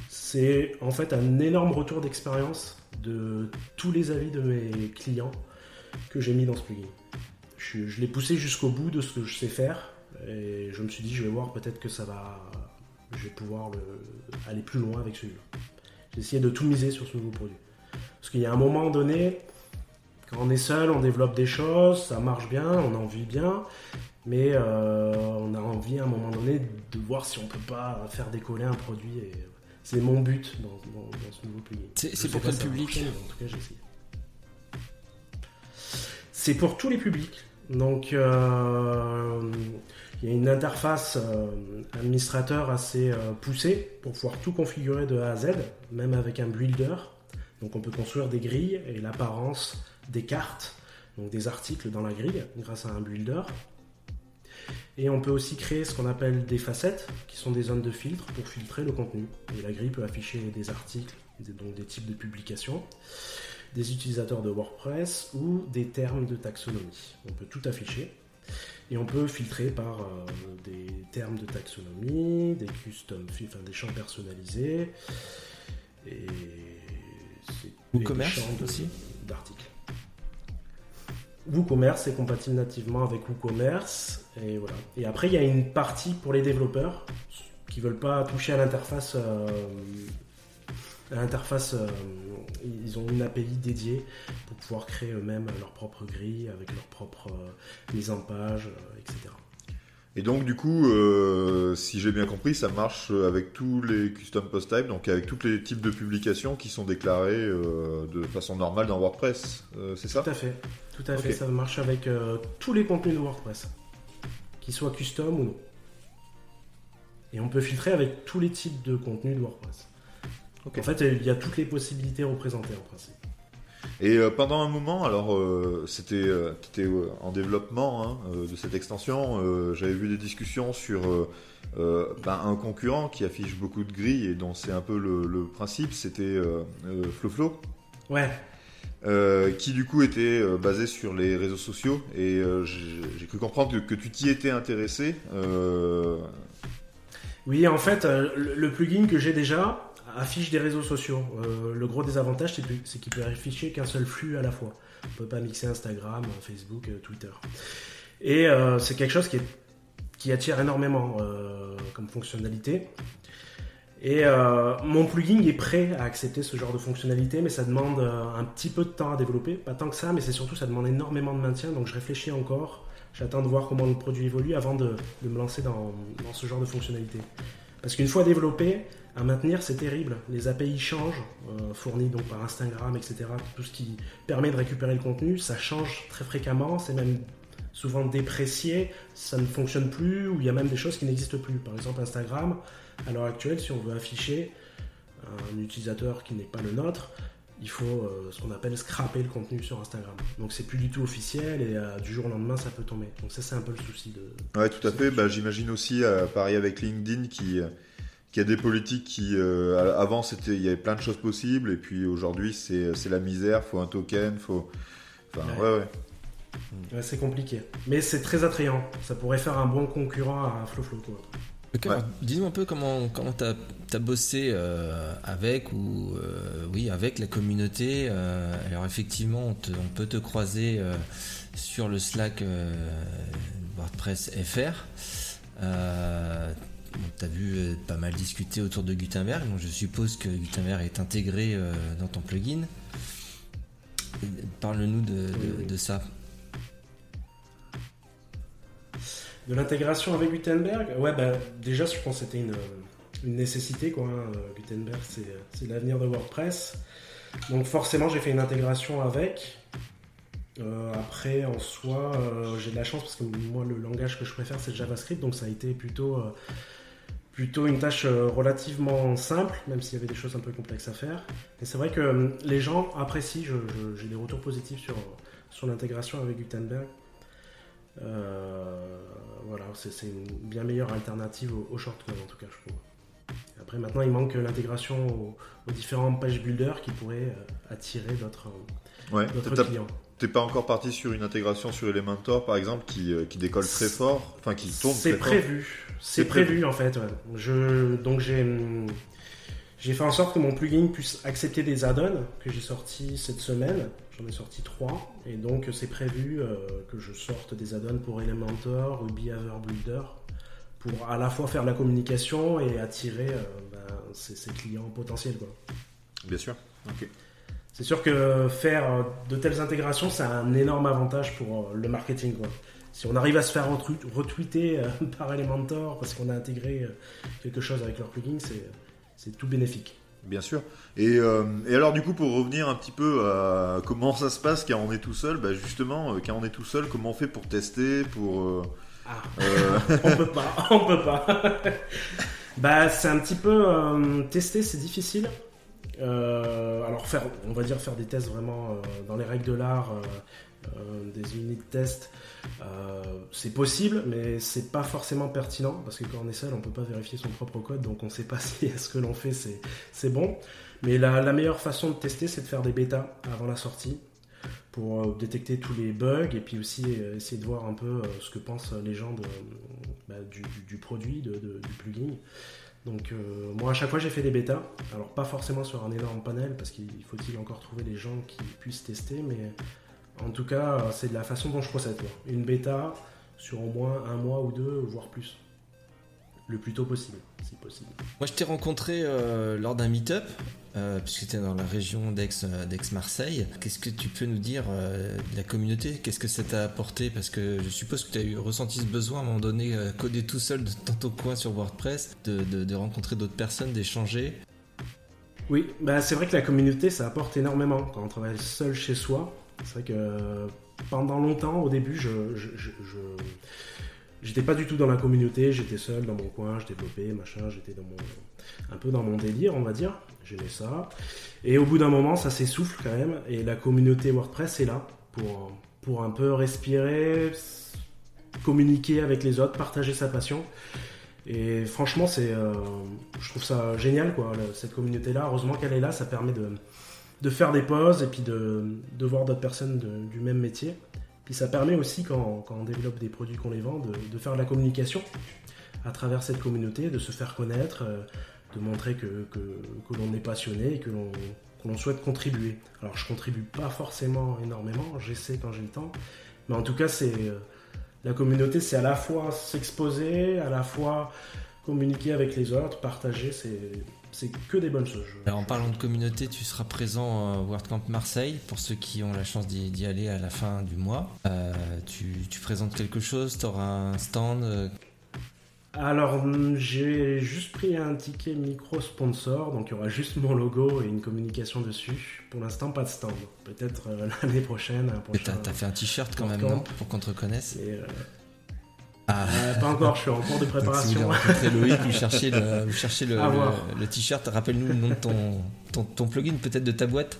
C'est en fait un énorme retour d'expérience de tous les avis de mes clients que j'ai mis dans ce plugin. Je, l'ai poussé jusqu'au bout de ce que je sais faire et je me suis dit je vais voir peut-être que ça va je vais pouvoir le- aller plus loin avec celui-là. J'ai essayé de tout miser sur ce nouveau produit. Parce qu'il y a un moment donné, Quand on est seul, on développe des choses, ça marche bien, on en vit bien, mais euh, on a envie à un moment donné de voir si on peut pas faire décoller un produit. Et c'est mon but dans, dans- dans ce nouveau plugin. C'est- pour quel public En tout cas, j'essaie. C'est pour tous les publics. Donc, euh, il y a une interface euh, administrateur assez euh, poussée pour pouvoir tout configurer de A à Z, même avec un builder. Donc, on peut construire des grilles et l'apparence des cartes, donc des articles dans la grille, grâce à un builder. Et on peut aussi créer ce qu'on appelle des facettes, qui sont des zones de filtre pour filtrer le contenu. Et la grille peut afficher des articles, donc des types de publications, des utilisateurs de WordPress ou des termes de taxonomie. On peut tout afficher. Et on peut filtrer par euh, des termes de taxonomie, des custom, enfin des champs personnalisés. Et des champs de- aussi d'articles. WooCommerce est compatible nativement avec WooCommerce et voilà. Et après il y a une partie pour les développeurs qui veulent pas toucher à l'interface. euh, l'interface, euh, ils ont une API dédiée pour pouvoir créer eux-mêmes leur propre grille avec leur propre euh, mise en page, etc. Et donc du coup, euh, si j'ai bien compris, ça marche avec tous les custom post types, donc avec tous les types de publications qui sont déclarés euh, de façon normale dans WordPress, euh, c'est ça? Tout à fait, tout à fait. Ça marche avec tous les contenus de WordPress, qu'ils soient custom ou non. Et on peut filtrer avec tous les types de contenus de WordPress. En fait, il y a toutes les possibilités représentées en principe. Et euh, pendant un moment, alors euh, c'était euh, euh, en développement hein, de cette extension, j'avais vu des discussions sur ben, un concurrent qui affiche beaucoup de grilles et dont c'est un peu le, le principe, c'était FloFlo. Ouais, qui du coup était basé sur les réseaux sociaux et j'ai cru comprendre que, que tu t'y étais intéressé. Oui, en fait, le plugin que j'ai déjà affiche des réseaux sociaux. Euh, le gros désavantage, c'est qu'il peut afficher qu'un seul flux à la fois. On peut pas mixer Instagram, Facebook, euh, Twitter. Et euh, c'est quelque chose qui, attire énormément comme fonctionnalité. Et mon plugin est prêt à accepter ce genre de fonctionnalité, mais ça demande un petit peu de temps à développer. Pas tant que ça, mais c'est surtout ça demande énormément de maintien. Donc je réfléchis encore. J'attends de voir comment le produit évolue avant de, me lancer dans ce genre de fonctionnalité. Parce qu'une fois développé, à maintenir, c'est terrible. Les API changent, euh, fournis donc par Instagram, etc. Tout ce qui permet de récupérer le contenu, ça change très fréquemment. C'est même souvent déprécié, ça ne fonctionne plus, ou il y a même des choses qui n'existent plus. Par exemple, Instagram, à l'heure actuelle, si on veut afficher un utilisateur qui n'est pas le nôtre, il faut euh, ce qu'on appelle scraper le contenu sur Instagram. Donc c'est plus du tout officiel et euh, du jour au lendemain ça peut tomber. Donc ça c'est un peu le souci de. Ouais, tout à fait. Bah, J'imagine aussi, euh, pareil avec LinkedIn, qui, euh, qui a des politiques qui, euh, avant, c'était, il y avait plein de choses possibles, et puis aujourd'hui, c'est, c'est la misère. Faut un token, faut. Enfin, Ouais. ouais, ouais. Ouais, c'est compliqué. Mais c'est très attrayant. Ça pourrait faire un bon concurrent à FlowFlow. quoi. Ok, alors, Dis-nous un peu comment comment t'as as bossé euh, avec ou euh, oui avec la communauté. euh, alors effectivement, on, te- on peut te croiser euh, sur le Slack euh, WordPress FR. Euh, bon, T'as vu euh, pas mal discuter autour de Gutenberg, donc je suppose que Gutenberg est intégré euh, dans ton plugin. Parle-nous de, ça. De l'intégration avec Gutenberg, ouais, bah, déjà, je pense que c'était une, une nécessité. Quoi, hein. Gutenberg, c'est l'avenir de WordPress. Donc, forcément, j'ai fait une intégration avec. Euh, après, en soi, euh, j'ai de la chance parce que moi, le langage que je préfère, c'est le JavaScript. Donc, ça a été plutôt, euh, plutôt une tâche euh, relativement simple, même s'il y avait des choses un peu complexes à faire. Et c'est vrai que euh, les gens apprécient. J'ai des retours positifs sur, sur l'intégration avec Gutenberg. Euh, voilà, c'est c'est une bien meilleure alternative au, au shortcode en tout cas, je trouve. Après, maintenant, il manque l'intégration aux, aux différents page builders qui pourraient attirer d'autres Ouais. clients. T'es pas encore parti sur une intégration sur Elementor, par exemple, qui, euh, qui décolle très fort, enfin qui tourne C'est prévu. C'est prévu, prévu. en fait. ouais. Je, donc j'ai j'ai fait en sorte que mon plugin puisse accepter des add-ons que j'ai sortis cette semaine. J'en ai sorti trois. Et donc c'est prévu euh, que je sorte des add-ons pour Elementor ou Behavior Builder pour à la fois faire de la communication et attirer euh, ben, ces, ces clients potentiels. Quoi. Bien sûr. Ok. C'est sûr que faire de telles intégrations, c'est un énorme avantage pour le marketing. Quoi. Si on arrive à se faire retweeter par Elementor parce qu'on a intégré quelque chose avec leur plugin, c'est tout bénéfique. Bien sûr. Et, et, alors du coup, pour revenir un petit peu à comment ça se passe quand on est tout seul, bah justement, quand on est tout seul, comment on fait pour tester, pour... Ah. on peut pas, on peut pas. bah, c'est un petit peu euh, tester, c'est difficile. Euh, alors on va dire faire des tests vraiment euh, dans les règles de l'art, des unités de test, c'est possible, mais c'est pas forcément pertinent parce que quand on est seul, on peut pas vérifier son propre code, donc on sait pas si ce que l'on fait c'est bon. Mais la, meilleure façon de tester, c'est de faire des bêtas avant la sortie pour euh, détecter tous les bugs et puis aussi euh, essayer de voir un peu euh, ce que pensent les gens bah, du, produit, du plugin. Donc moi à chaque fois j'ai fait des bêtas, alors pas forcément sur un énorme panel parce qu'il faut-il encore trouver les gens qui puissent tester, mais en tout cas c'est de la façon dont je procède. Une bêta sur au moins un mois ou deux, voire plus le plus tôt possible, si possible. Moi, je t'ai rencontré euh, lors d'un meet-up, euh, puisque tu étais dans la région euh, d'Aix-Marseille. Qu'est-ce que tu peux nous dire de la communauté? Qu'est-ce que ça t'a apporté? Parce que je suppose que tu as eu, ressenti ce besoin à un moment donné, coder tout seul dans ton coin sur WordPress, de, rencontrer d'autres personnes, d'échanger? Oui, bah c'est vrai que la communauté, ça apporte énormément quand on travaille seul chez soi. C'est vrai que pendant longtemps, au début, je J'étais pas du tout dans la communauté, j'étais seul dans mon coin, je développais, machin, j'étais dans mon, un peu dans mon délire, on va dire. J'aimais ça. Et au bout d'un moment, ça s'essouffle quand même. Et la communauté WordPress est là pour, pour un peu respirer, communiquer avec les autres, partager sa passion. Et franchement, c'est, euh, je trouve ça génial, quoi, cette communauté-là. Heureusement qu'elle est là, ça permet de, de faire des pauses et puis de, de voir d'autres personnes du même métier. Puis ça permet aussi, quand, on développe des produits qu'on les vend, de, faire de la communication à travers cette communauté, de se faire connaître, euh, de montrer que, que, l'on est passionné et que l'on souhaite contribuer. Alors je contribue pas forcément énormément, j'essaie quand j'ai le temps, mais en tout cas c'est euh, la communauté, c'est à la fois s'exposer, à la fois communiquer avec les autres, partager, c'est que des bonnes choses. en parlant de communauté, tu seras présent au WordCamp Marseille pour ceux qui ont la chance d'y aller à la fin du mois. Euh, tu, présentes quelque chose Tu auras un stand euh? Alors, j'ai juste pris un ticket micro sponsor, donc il y aura juste mon logo et une communication dessus. Pour l'instant, pas de stand. Peut-être euh, l'année prochaine. Tu as, fait un t-shirt quand même, non? Pour qu'on te reconnaisse ah. Euh, pas encore, je suis en cours de préparation. si vous Loïc, vous cherchez le, le, le, t-shirt. Rappelle-nous le nom de ton, ton, plugin, peut-être de ta boîte.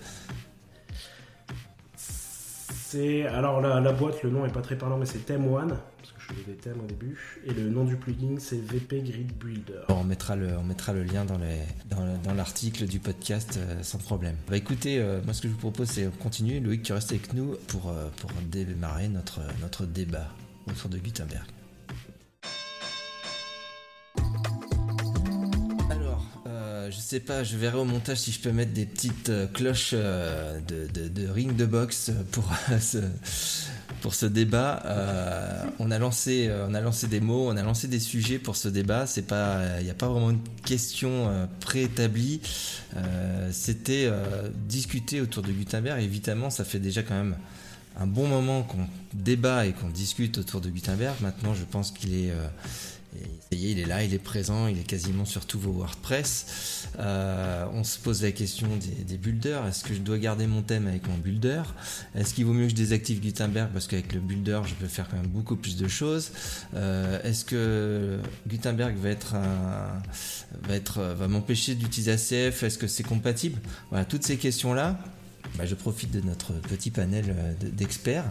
C'est alors la, boîte, le nom est pas très parlant, mais c'est Theme One parce je faisais des thèmes au début. Et le nom du plugin, c'est VP Grid Builder. on mettra le, on mettra le lien dans dans, l'article du podcast euh, sans problème. Bah écoutez, euh, moi ce que je vous propose, c'est continuer. Loïc, tu restes avec nous pour, pour démarrer notre, notre débat autour de Gutenberg. je sais pas, je verrai au montage si je peux mettre des petites euh, cloches euh, de, ring de boxe pour ce, pour ce débat. Euh, on a lancé, on a lancé des mots, on a lancé des sujets pour ce débat. C'est pas, il n'y a pas vraiment une question préétablie. C'était discuter autour de Gutenberg. Évidemment, ça fait déjà quand même un bon moment qu'on débat et qu'on discute autour de Gutenberg. Maintenant, je pense qu'il est il est là, il est présent, il est quasiment sur tous vos WordPress. Euh, on se pose la question des, builders. Est-ce que je dois garder mon thème avec mon builder? Est-ce qu'il vaut mieux que je désactive Gutenberg? Parce qu'avec le builder, je peux faire quand même beaucoup plus de choses euh, Est-ce que Gutenberg va être va va m'empêcher d'utiliser ACF Est-ce que c'est compatible? Voilà, toutes ces questions là. Bah, je profite de notre petit panel euh, d'experts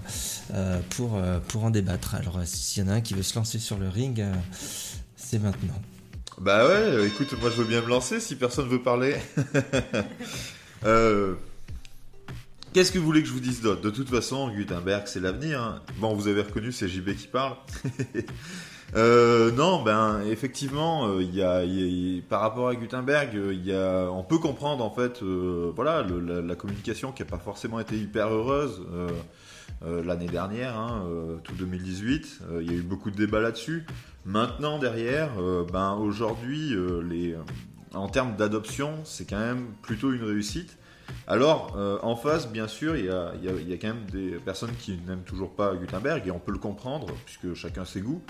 euh, pour, euh, pour en débattre. Alors, s'il y en a un qui veut se lancer sur le ring, c'est maintenant. Bah ouais, écoute, moi je veux bien me lancer si personne veut parler. Qu'est-ce que vous voulez que je vous dise d'autre? De toute façon, Gutenberg, c'est l'avenir. Hein. Bon, vous avez reconnu, c'est JB qui parle. Euh, non, ben effectivement, euh, il y, par rapport à Gutenberg, euh, il on peut comprendre en fait, voilà, la, communication qui n'a pas forcément été hyper heureuse l'année dernière, hein, tout 2018. Il y a eu beaucoup de débats là-dessus. Maintenant, derrière, ben aujourd'hui, les, en termes d'adoption, c'est quand même plutôt une réussite. Alors, en face, bien sûr, il y y il y a quand même des personnes qui n'aiment toujours pas Gutenberg, et on peut le comprendre, puisque chacun ses goûts,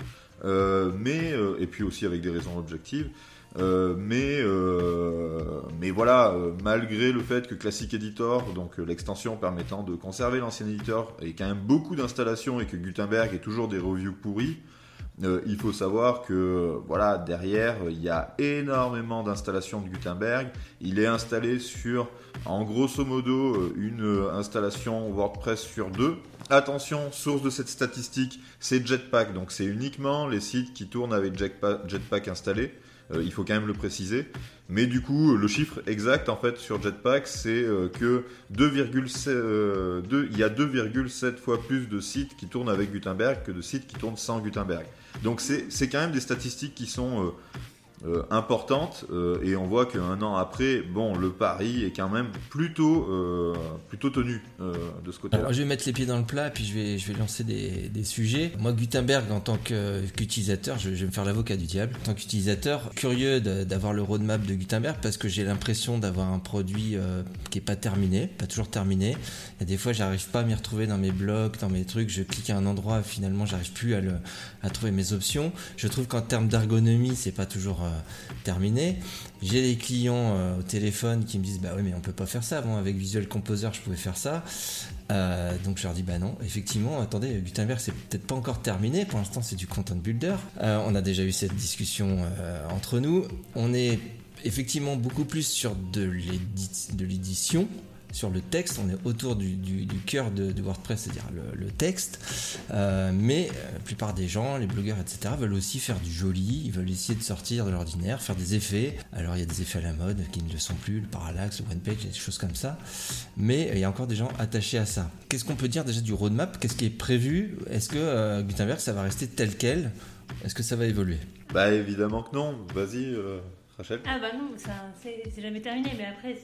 mais, euh, et puis aussi avec des raisons objectives. Euh, mais, euh, mais voilà, euh, malgré le fait que Classic Editor, donc euh, l'extension permettant de conserver l'ancien éditeur, ait quand même beaucoup d'installations et que Gutenberg ait toujours des reviews pourries, euh, il faut savoir que euh, voilà derrière euh, il y a énormément d'installations de Gutenberg. Il est installé sur en grosso modo euh, une euh, installation WordPress sur deux. Attention, source de cette statistique, c'est Jetpack, donc c'est uniquement les sites qui tournent avec Jetpack, installé. Euh, il faut quand même le préciser. Mais du coup, le chiffre exact en fait sur Jetpack, c'est euh, que 2,7 euh, il y a 2,7 fois plus de sites qui tournent avec Gutenberg que de sites qui tournent sans Gutenberg. Donc c'est quand même des statistiques qui sont euh, importantes euh, et on voit qu'un an après, bon, le pari est quand même plutôt euh, plutôt tenu euh, de ce côté-là. Alors je vais mettre les pieds dans le plat puis je vais, je vais lancer des, des sujets. Moi Gutenberg en tant qu'utilisateur, je, vais me faire l'avocat du diable. En tant qu'utilisateur, curieux d'avoir le roadmap de Gutenberg parce que j'ai l'impression d'avoir un produit euh, qui est pas terminé, pas toujours terminé. Il y a des fois j'arrive pas à m'y retrouver dans mes blogs, dans mes trucs, je clique à un endroit finalement j'arrive plus à, le, à trouver mes options. Je trouve qu'en termes d'ergonomie c'est pas toujours terminé. J'ai des clients euh, au téléphone qui me disent bah oui mais on peut pas faire ça. Bon avec Visual Composer je pouvais faire ça. Euh, donc je leur dis bah non, effectivement, attendez, Gutenberg c'est peut-être pas encore terminé, pour l'instant c'est du content builder. Euh, on a déjà eu cette discussion entre nous. On est effectivement beaucoup plus sur de l'édition, sur le texte, on est autour du, cœur de, WordPress, c'est-à-dire le, texte. Euh, mais euh, la plupart des gens, les blogueurs, etc., veulent aussi faire du joli, ils veulent essayer de sortir de l'ordinaire, faire des effets. Alors il y a des effets à la mode qui ne le sont plus, le parallaxe, le one page, des choses comme ça. Mais il y a encore des gens attachés à ça. Qu'est-ce qu'on peut dire déjà du roadmap? Qu'est-ce qui est prévu? Est-ce que euh, Gutenberg, ça va rester tel quel? Est-ce que ça va évoluer? Bah évidemment que non. Vas-y, euh, Rachel. Ah bah non, c'est jamais terminé, mais après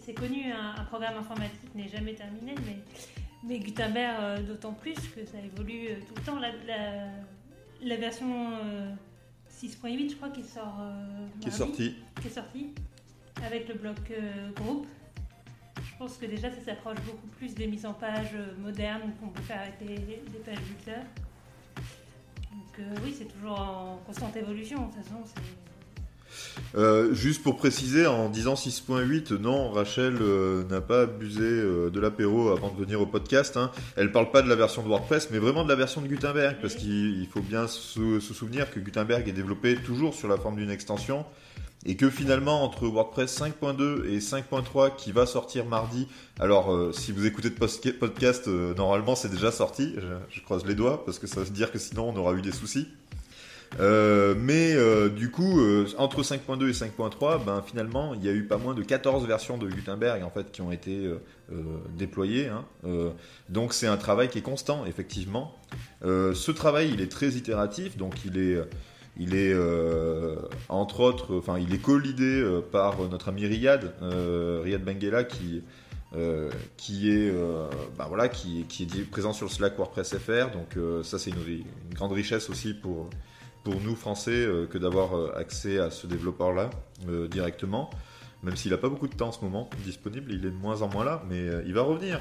c'est connu, un, un programme informatique n'est jamais terminé, mais, mais Gutenberg euh, d'autant plus que ça évolue euh, tout le temps. La, la, la version euh, 6.8 je crois qui sort euh, Qui est mardi, sorti. qui est sorti avec le bloc euh, groupe. Je pense que déjà ça s'approche beaucoup plus des mises en page euh, modernes qu'on peut faire avec des, des pages builder. Donc euh, oui, c'est toujours en constante évolution. De toute façon, c'est Euh, juste pour préciser, en disant 6.8, non, Rachel euh, n'a pas abusé euh, de l'apéro avant de venir au podcast. Hein. Elle parle pas de la version de WordPress, mais vraiment de la version de Gutenberg, parce qu'il il faut bien se, se souvenir que Gutenberg est développé toujours sur la forme d'une extension, et que finalement, entre WordPress 5.2 et 5.3 qui va sortir mardi, alors si vous écoutez de podcast, normalement c'est déjà sorti, je, je croise les doigts, parce que ça veut dire que sinon on aura eu des soucis. Euh, mais euh, du coup, euh, entre 5.2 et 5.3, ben, finalement, il y a eu pas moins de 14 versions de Gutenberg en fait, qui ont été déployées. hein. Donc c'est un travail qui est constant, effectivement. Ce travail, il est très itératif, donc il est, il est entre autres, enfin, il est co-lidé euh, par notre ami Riyad, euh, Riyad Benguela, qui qui est ben voilà qui, est présent sur le Slack WordPress FR donc ça c'est une grande richesse aussi pour pour nous français euh, que d'avoir euh, accès à ce développeur là directement même s'il n'a pas beaucoup de temps en ce moment disponible il est de moins en moins là mais euh, il va revenir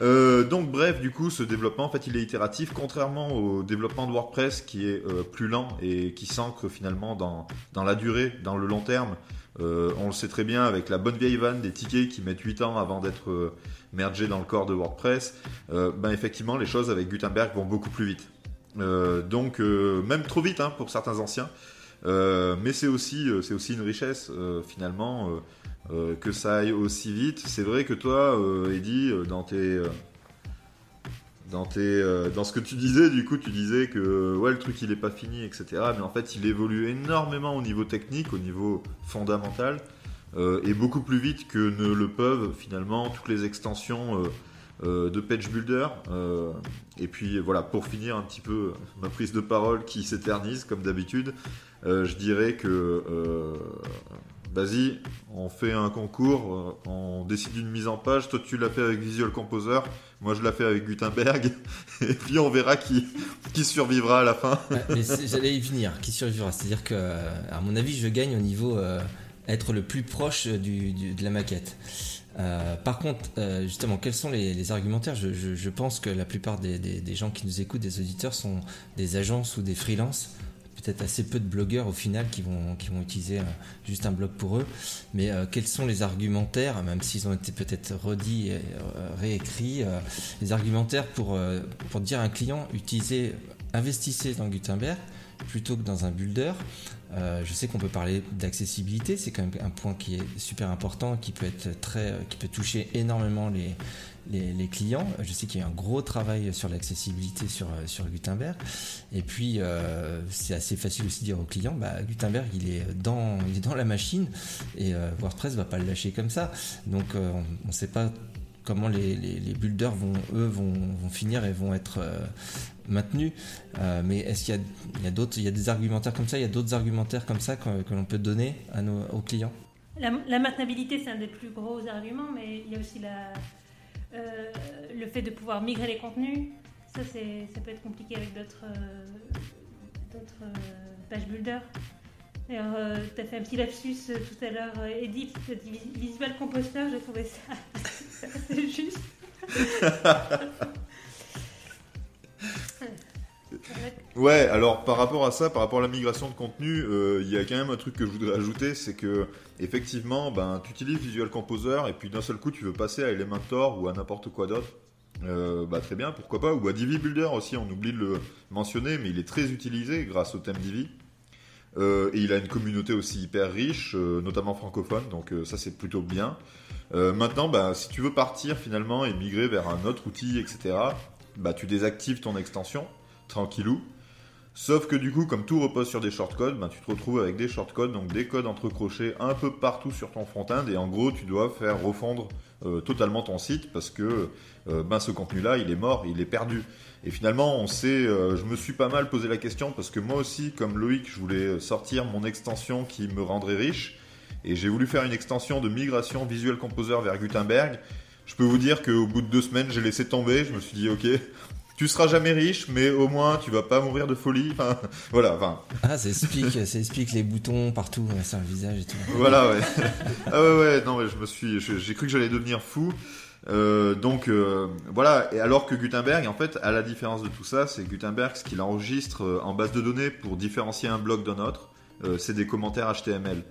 Euh, donc bref, du coup, ce développement, en fait, il est itératif, contrairement au développement de WordPress qui est euh, plus lent et qui s'ancre finalement dans, la durée, dans le long terme. Euh, on le sait très bien avec la bonne vieille vanne des tickets qui mettent 8 ans avant d'être euh, mergés dans le corps de WordPress. Euh, ben effectivement, les choses avec Gutenberg vont beaucoup plus vite. Euh, donc euh, même trop vite hein, pour certains anciens. Euh, mais c'est aussi, c'est aussi une richesse finalement que ça aille aussi vite. C'est vrai que toi, Eddy, dans tes, dans tes, dans ce que tu disais, du coup, tu disais que ouais, le truc il est pas fini, etc. Mais en fait, il évolue énormément au niveau technique, au niveau fondamental, et beaucoup plus vite que ne le peuvent finalement toutes les extensions. Euh, de Page Builder. Euh, et puis voilà, pour finir un petit peu ma prise de parole qui s'éternise comme d'habitude, euh, je dirais que vas-y, on fait un concours, on décide une mise en page. Toi, tu l'as fait avec Visual Composer, moi je l'ai fait avec Gutenberg, et puis on verra qui, qui survivra à la fin. J'allais y venir, qui survivra? C'est-à-dire que, à mon avis, je gagne au niveau être le plus proche du- de la maquette. Euh, par contre, euh, justement, quels sont les, les argumentaires? Je, je- je pense que la plupart des, des- gens qui nous écoutent, des auditeurs, sont des agences ou des freelances. Peut-être assez peu de blogueurs au final qui vont, qui vont utiliser euh, juste un blog pour eux. Mais euh, quels sont les argumentaires, même s'ils ont été peut-être redits et réécrits, les argumentaires pour, pour dire à un client utilisez, investissez dans Gutenberg plutôt que dans un builder? Euh, je sais qu'on peut parler d'accessibilité, c'est quand même un point qui est super important, qui peut être très, euh, qui peut toucher énormément les, les, clients. Je sais qu'il y a un gros travail sur l'accessibilité sur, euh, sur Gutenberg. Et puis, c'est assez facile aussi de dire aux clients, bah, Gutenberg, il est dans, il est dans la machine et euh, WordPress va pas le lâcher comme ça. Donc, on ne sait pas comment les, les, builders vont, eux, vont, vont finir et vont être maintenus. Euh, mais est-ce qu'il y a, il y a d'autres, il y a des argumentaires comme ça, il y a d'autres argumentaires comme ça que, que l'on peut donner à nos, aux clients? La, la maintenabilité, c'est un des plus gros arguments, mais il y a aussi la, euh, le fait de pouvoir migrer les contenus. Ça, c'est, ça peut être compliqué avec d'autres, euh, d'autres euh, page builders. D'ailleurs, tu as fait un petit lapsus euh, tout à l'heure, euh, Edith, tu as dit vis- Visual Composter, j'ai trouvé ça c'est juste. Ouais, alors par rapport à ça, par rapport à la migration de contenu, euh, il y a quand même un truc que je voudrais ajouter, c'est que effectivement, ben, tu utilises Visual Composer et puis d'un seul coup tu veux passer à Elementor ou à n'importe quoi d'autre. Euh, bah très bien, pourquoi pas, ou à Divi Builder aussi, on oublie de le mentionner, mais il est très utilisé grâce au thème Divi. Euh, et il a une communauté aussi hyper riche, notamment francophone, donc ça c'est plutôt bien. Maintenant, bah, si tu veux partir finalement et migrer vers un autre outil, etc., bah, tu désactives ton extension, tranquillou. Sauf que du coup, comme tout repose sur des shortcodes, bah, tu te retrouves avec des shortcodes, donc des codes entrecrochés un peu partout sur ton front-end, et en gros, tu dois faire refondre euh, totalement ton site parce que euh, ben, ce contenu-là, il est mort, il est perdu. Et finalement, on sait, euh, je me suis pas mal posé la question parce que moi aussi, comme Loïc, je voulais sortir mon extension qui me rendrait riche. Et j'ai voulu faire une extension de migration Visual Composer vers Gutenberg. Je peux vous dire qu'au bout de deux semaines, j'ai laissé tomber. Je me suis dit, ok, tu seras jamais riche, mais au moins, tu vas pas mourir de folie. Enfin, voilà, enfin, Ah, ça explique, ça explique les boutons partout ouais, sur le visage et tout. voilà, ouais. ah ouais, ouais, non, mais je me suis, j'ai cru que j'allais devenir fou. Euh, donc euh, voilà, et alors que Gutenberg, en fait, à la différence de tout ça, c'est Gutenberg ce qu'il enregistre euh, en base de données pour différencier un bloc d'un autre, euh, c'est des commentaires HTML.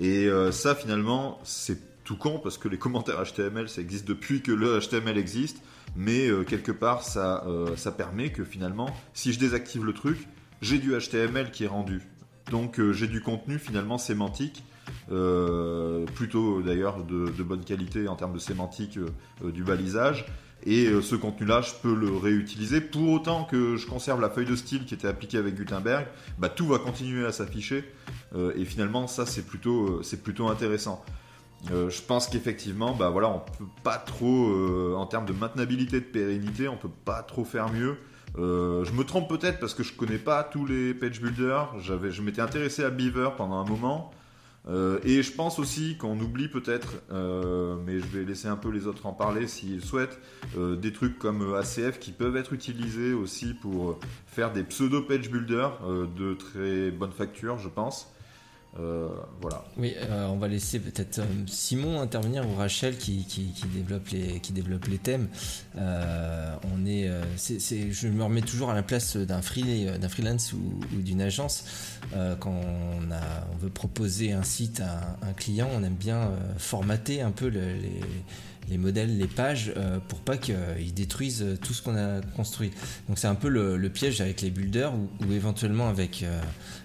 Et ça, finalement, c'est tout con parce que les commentaires HTML, ça existe depuis que le HTML existe, mais euh, quelque part, ça, euh, ça permet que finalement, si je désactive le truc, j'ai du HTML qui est rendu. Donc euh, j'ai du contenu finalement sémantique, plutôt d'ailleurs de, bonne qualité en termes de sémantique du balisage. Et ce contenu-là, je peux le réutiliser. Pour autant que je conserve la feuille de style qui était appliquée avec Gutenberg, bah, tout va continuer à s'afficher. Et finalement, ça, c'est plutôt, c'est plutôt intéressant. Euh, je pense qu'effectivement, bah voilà, on peut pas trop, euh, en termes de maintenabilité, de pérennité, on peut pas trop faire mieux. Euh, je me trompe peut-être parce que je connais pas tous les page builders. Je m'étais intéressé à Beaver pendant un moment. Et je pense aussi qu'on oublie peut-être, mais je vais laisser un peu les autres en parler s'ils souhaitent, des trucs comme ACF qui peuvent être utilisés aussi pour faire des pseudo page builders de très bonne facture, je pense. Euh, voilà. Oui, euh, on va laisser peut-être euh, Simon intervenir ou Rachel qui, développe les thèmes. On est, je me remets toujours à la place d'un free, d'un freelance ou, d'une agence. Quand on, veut proposer un site à un, client, on aime bien formater un peu le- les les modèles, les pages, euh, pour pas qu'ils détruisent euh, tout ce qu'on a construit. Donc c'est un peu le, piège avec les builders ou, éventuellement avec, euh,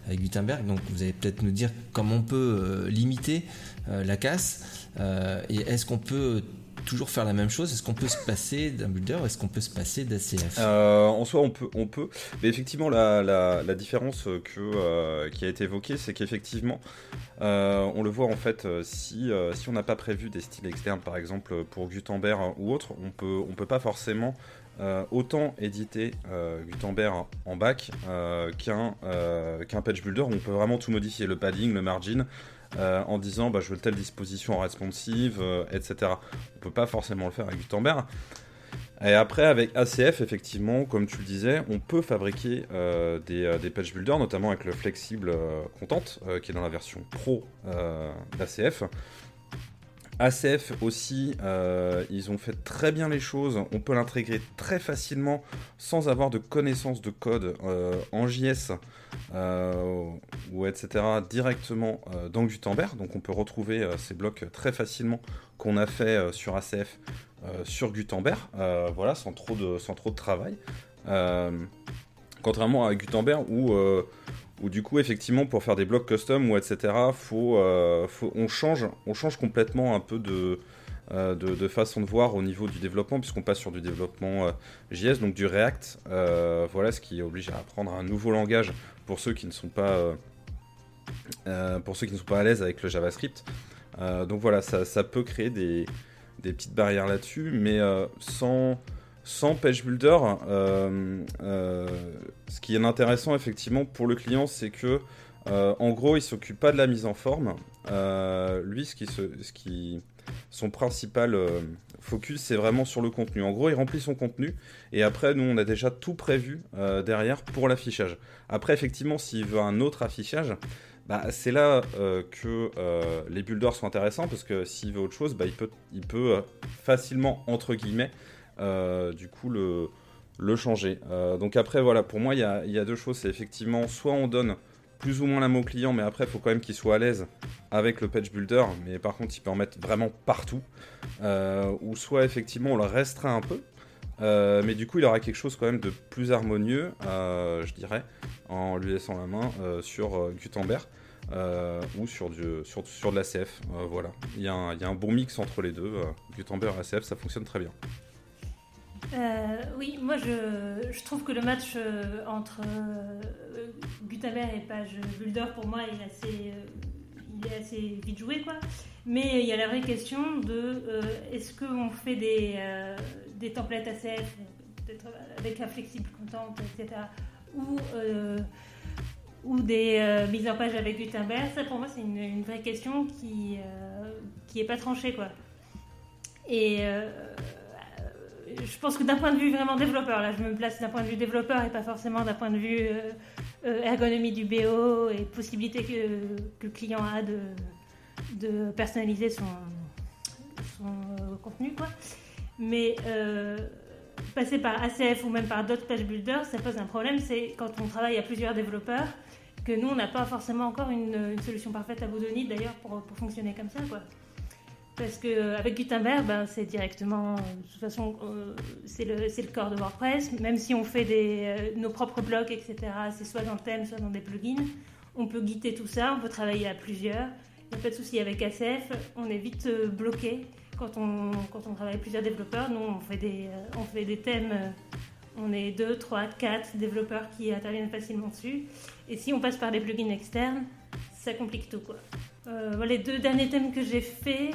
avec Gutenberg. Donc vous allez peut-être nous dire comment on peut limiter la casse et est-ce qu'on peut toujours faire la même chose Est-ce qu'on peut se passer d'un builder est-ce qu'on peut se passer d'ACF Euh, en soi, on peut, on peut. Mais effectivement, la, différence euh, qui a été évoquée, c'est qu'effectivement, euh, on le voit en fait, euh, si, on n'a pas prévu des styles externes, par exemple pour Gutenberg ou autre, on peut, peut pas forcément autant éditer Gutenberg en euh, qu'un qu'un page builder on peut vraiment tout modifier, le padding, le margin. Euh, en disant bah, je veux telle disposition responsive, euh, etc. On peut pas forcément le faire avec Gutenberg. Et après, avec ACF, effectivement, comme tu le disais, on peut fabriquer euh, des, des page builders, notamment avec le flexible content, qui est dans la version pro d'ACF. ACF aussi, euh, ils ont fait très bien les choses. On peut l'intégrer très facilement sans avoir de connaissances de code euh, en JS euh, ou etc. directement dans Gutenberg. Donc on peut retrouver ces blocs très facilement qu'on a fait sur ACF sur Gutenberg. voilà, sans trop de, sans trop de travail. contrairement à Gutenberg où où du coup effectivement pour faire des blocs custom ou etc faut, euh, faut, on change on change complètement un peu euh, de, de, façon de voir au niveau du développement puisqu'on passe sur du développement euh, JS donc du React. Voilà ce qui oblige à apprendre un nouveau langage pour ceux qui ne sont pas pour ceux qui ne sont pas à l'aise avec le JavaScript. Donc voilà ça, ça peut créer des, des petites barrières là-dessus mais sans sans Page Builder, euh, euh, ce qui est intéressant effectivement pour le client, c'est que euh, en gros, il s'occupe pas de la mise en forme. lui, ce qui, son principal focus, c'est vraiment sur le contenu. En gros, il remplit son contenu et après, nous, on a déjà tout prévu derrière pour l'affichage. Après, effectivement, s'il veut un autre affichage, bah, c'est là que les builders sont intéressants parce que s'il veut autre chose, bah, il peut, il peut facilement, entre guillemets, du coup le, changer. Euh, donc après voilà, pour moi il y a, deux choses, c'est effectivement soit on donne plus ou moins la mot client, mais après il faut quand même qu'il soit à l'aise avec le page builder, mais par contre il peut en mettre vraiment partout, euh, ou soit effectivement on le restreint un peu, mais du coup, il aura quelque chose quand même de plus harmonieux, je dirais, en lui laissant la main sur Gutenberg ou sur, de l'ACF. voilà, il y, a un, il un bon mix entre les deux. Gutenberg et ACF, ça fonctionne très bien. Euh, oui, moi je, trouve que le match euh, entre euh, Gutenberg et Page Builder pour moi assez, il est assez vite joué quoi. Mais il y a la vraie question de est-ce qu'on fait des, des templates ACF, avec un flexible content, etc. Ou, des mises en page avec Gutenberg, ça pour moi c'est une, vraie question qui qui est pas tranchée quoi. Et je pense que d'un point de vue vraiment développeur, là je me place d'un point de vue développeur et pas forcément d'un point de vue euh, euh, ergonomie du BO et possibilité que, le client a de, de personnaliser son, son euh, contenu. Quoi. Mais passer par ACF ou même par d'autres page builders, ça pose un problème, c'est quand on travaille à plusieurs développeurs, que nous on n'a pas forcément encore une, solution parfaite à vous donner d'ailleurs pour, pour fonctionner comme ça. Quoi. Parce qu'avec Gutenberg, ben, c'est directement, de toute façon, euh, c'est le, le, corps de WordPress. Même si on fait des, euh, nos propres blocs, etc., c'est soit dans le thème, soit dans des plugins. On peut guider tout ça, on peut travailler à plusieurs. Il n'y a pas de souci avec ACF, on est vite euh, bloqué quand on, quand on travaille plusieurs développeurs. Nous, on fait des, on fait des thèmes, on est 2, 3, 4 développeurs qui interviennent facilement dessus. Et si on passe par des plugins externes, ça complique tout. Quoi. les deux derniers thèmes que j'ai faits,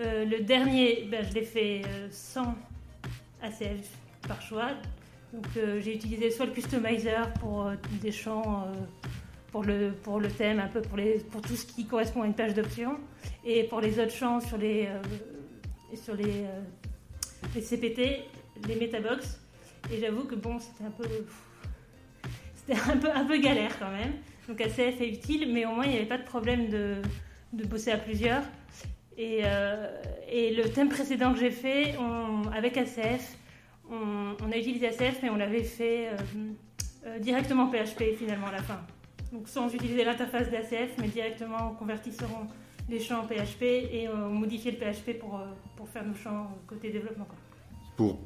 euh, le dernier, ben, je l'ai fait euh, sans ACF par choix. Donc euh, j'ai utilisé soit le customizer pour des champs pour le, pour le thème, un peu pour, les, pour tout ce qui correspond à une page d'options, et pour les autres champs sur les, sur les, les CPT, les metabox. Et j'avoue que bon, c'était un peu c'était un peu, un peu galère quand même. Donc ACF est utile, mais au moins il n'y avait pas de problème de, de bosser à plusieurs. Et, euh, et, le thème précédent que j'ai fait avec ACF, on, a utilisé ACF, mais on l'avait fait euh, euh, directement PHP finalement à la fin. Donc sans utiliser l'interface d'ACF, mais directement en convertissant les champs en PHP et on modifiait le PHP pour, pour faire nos champs côté développement. Pour,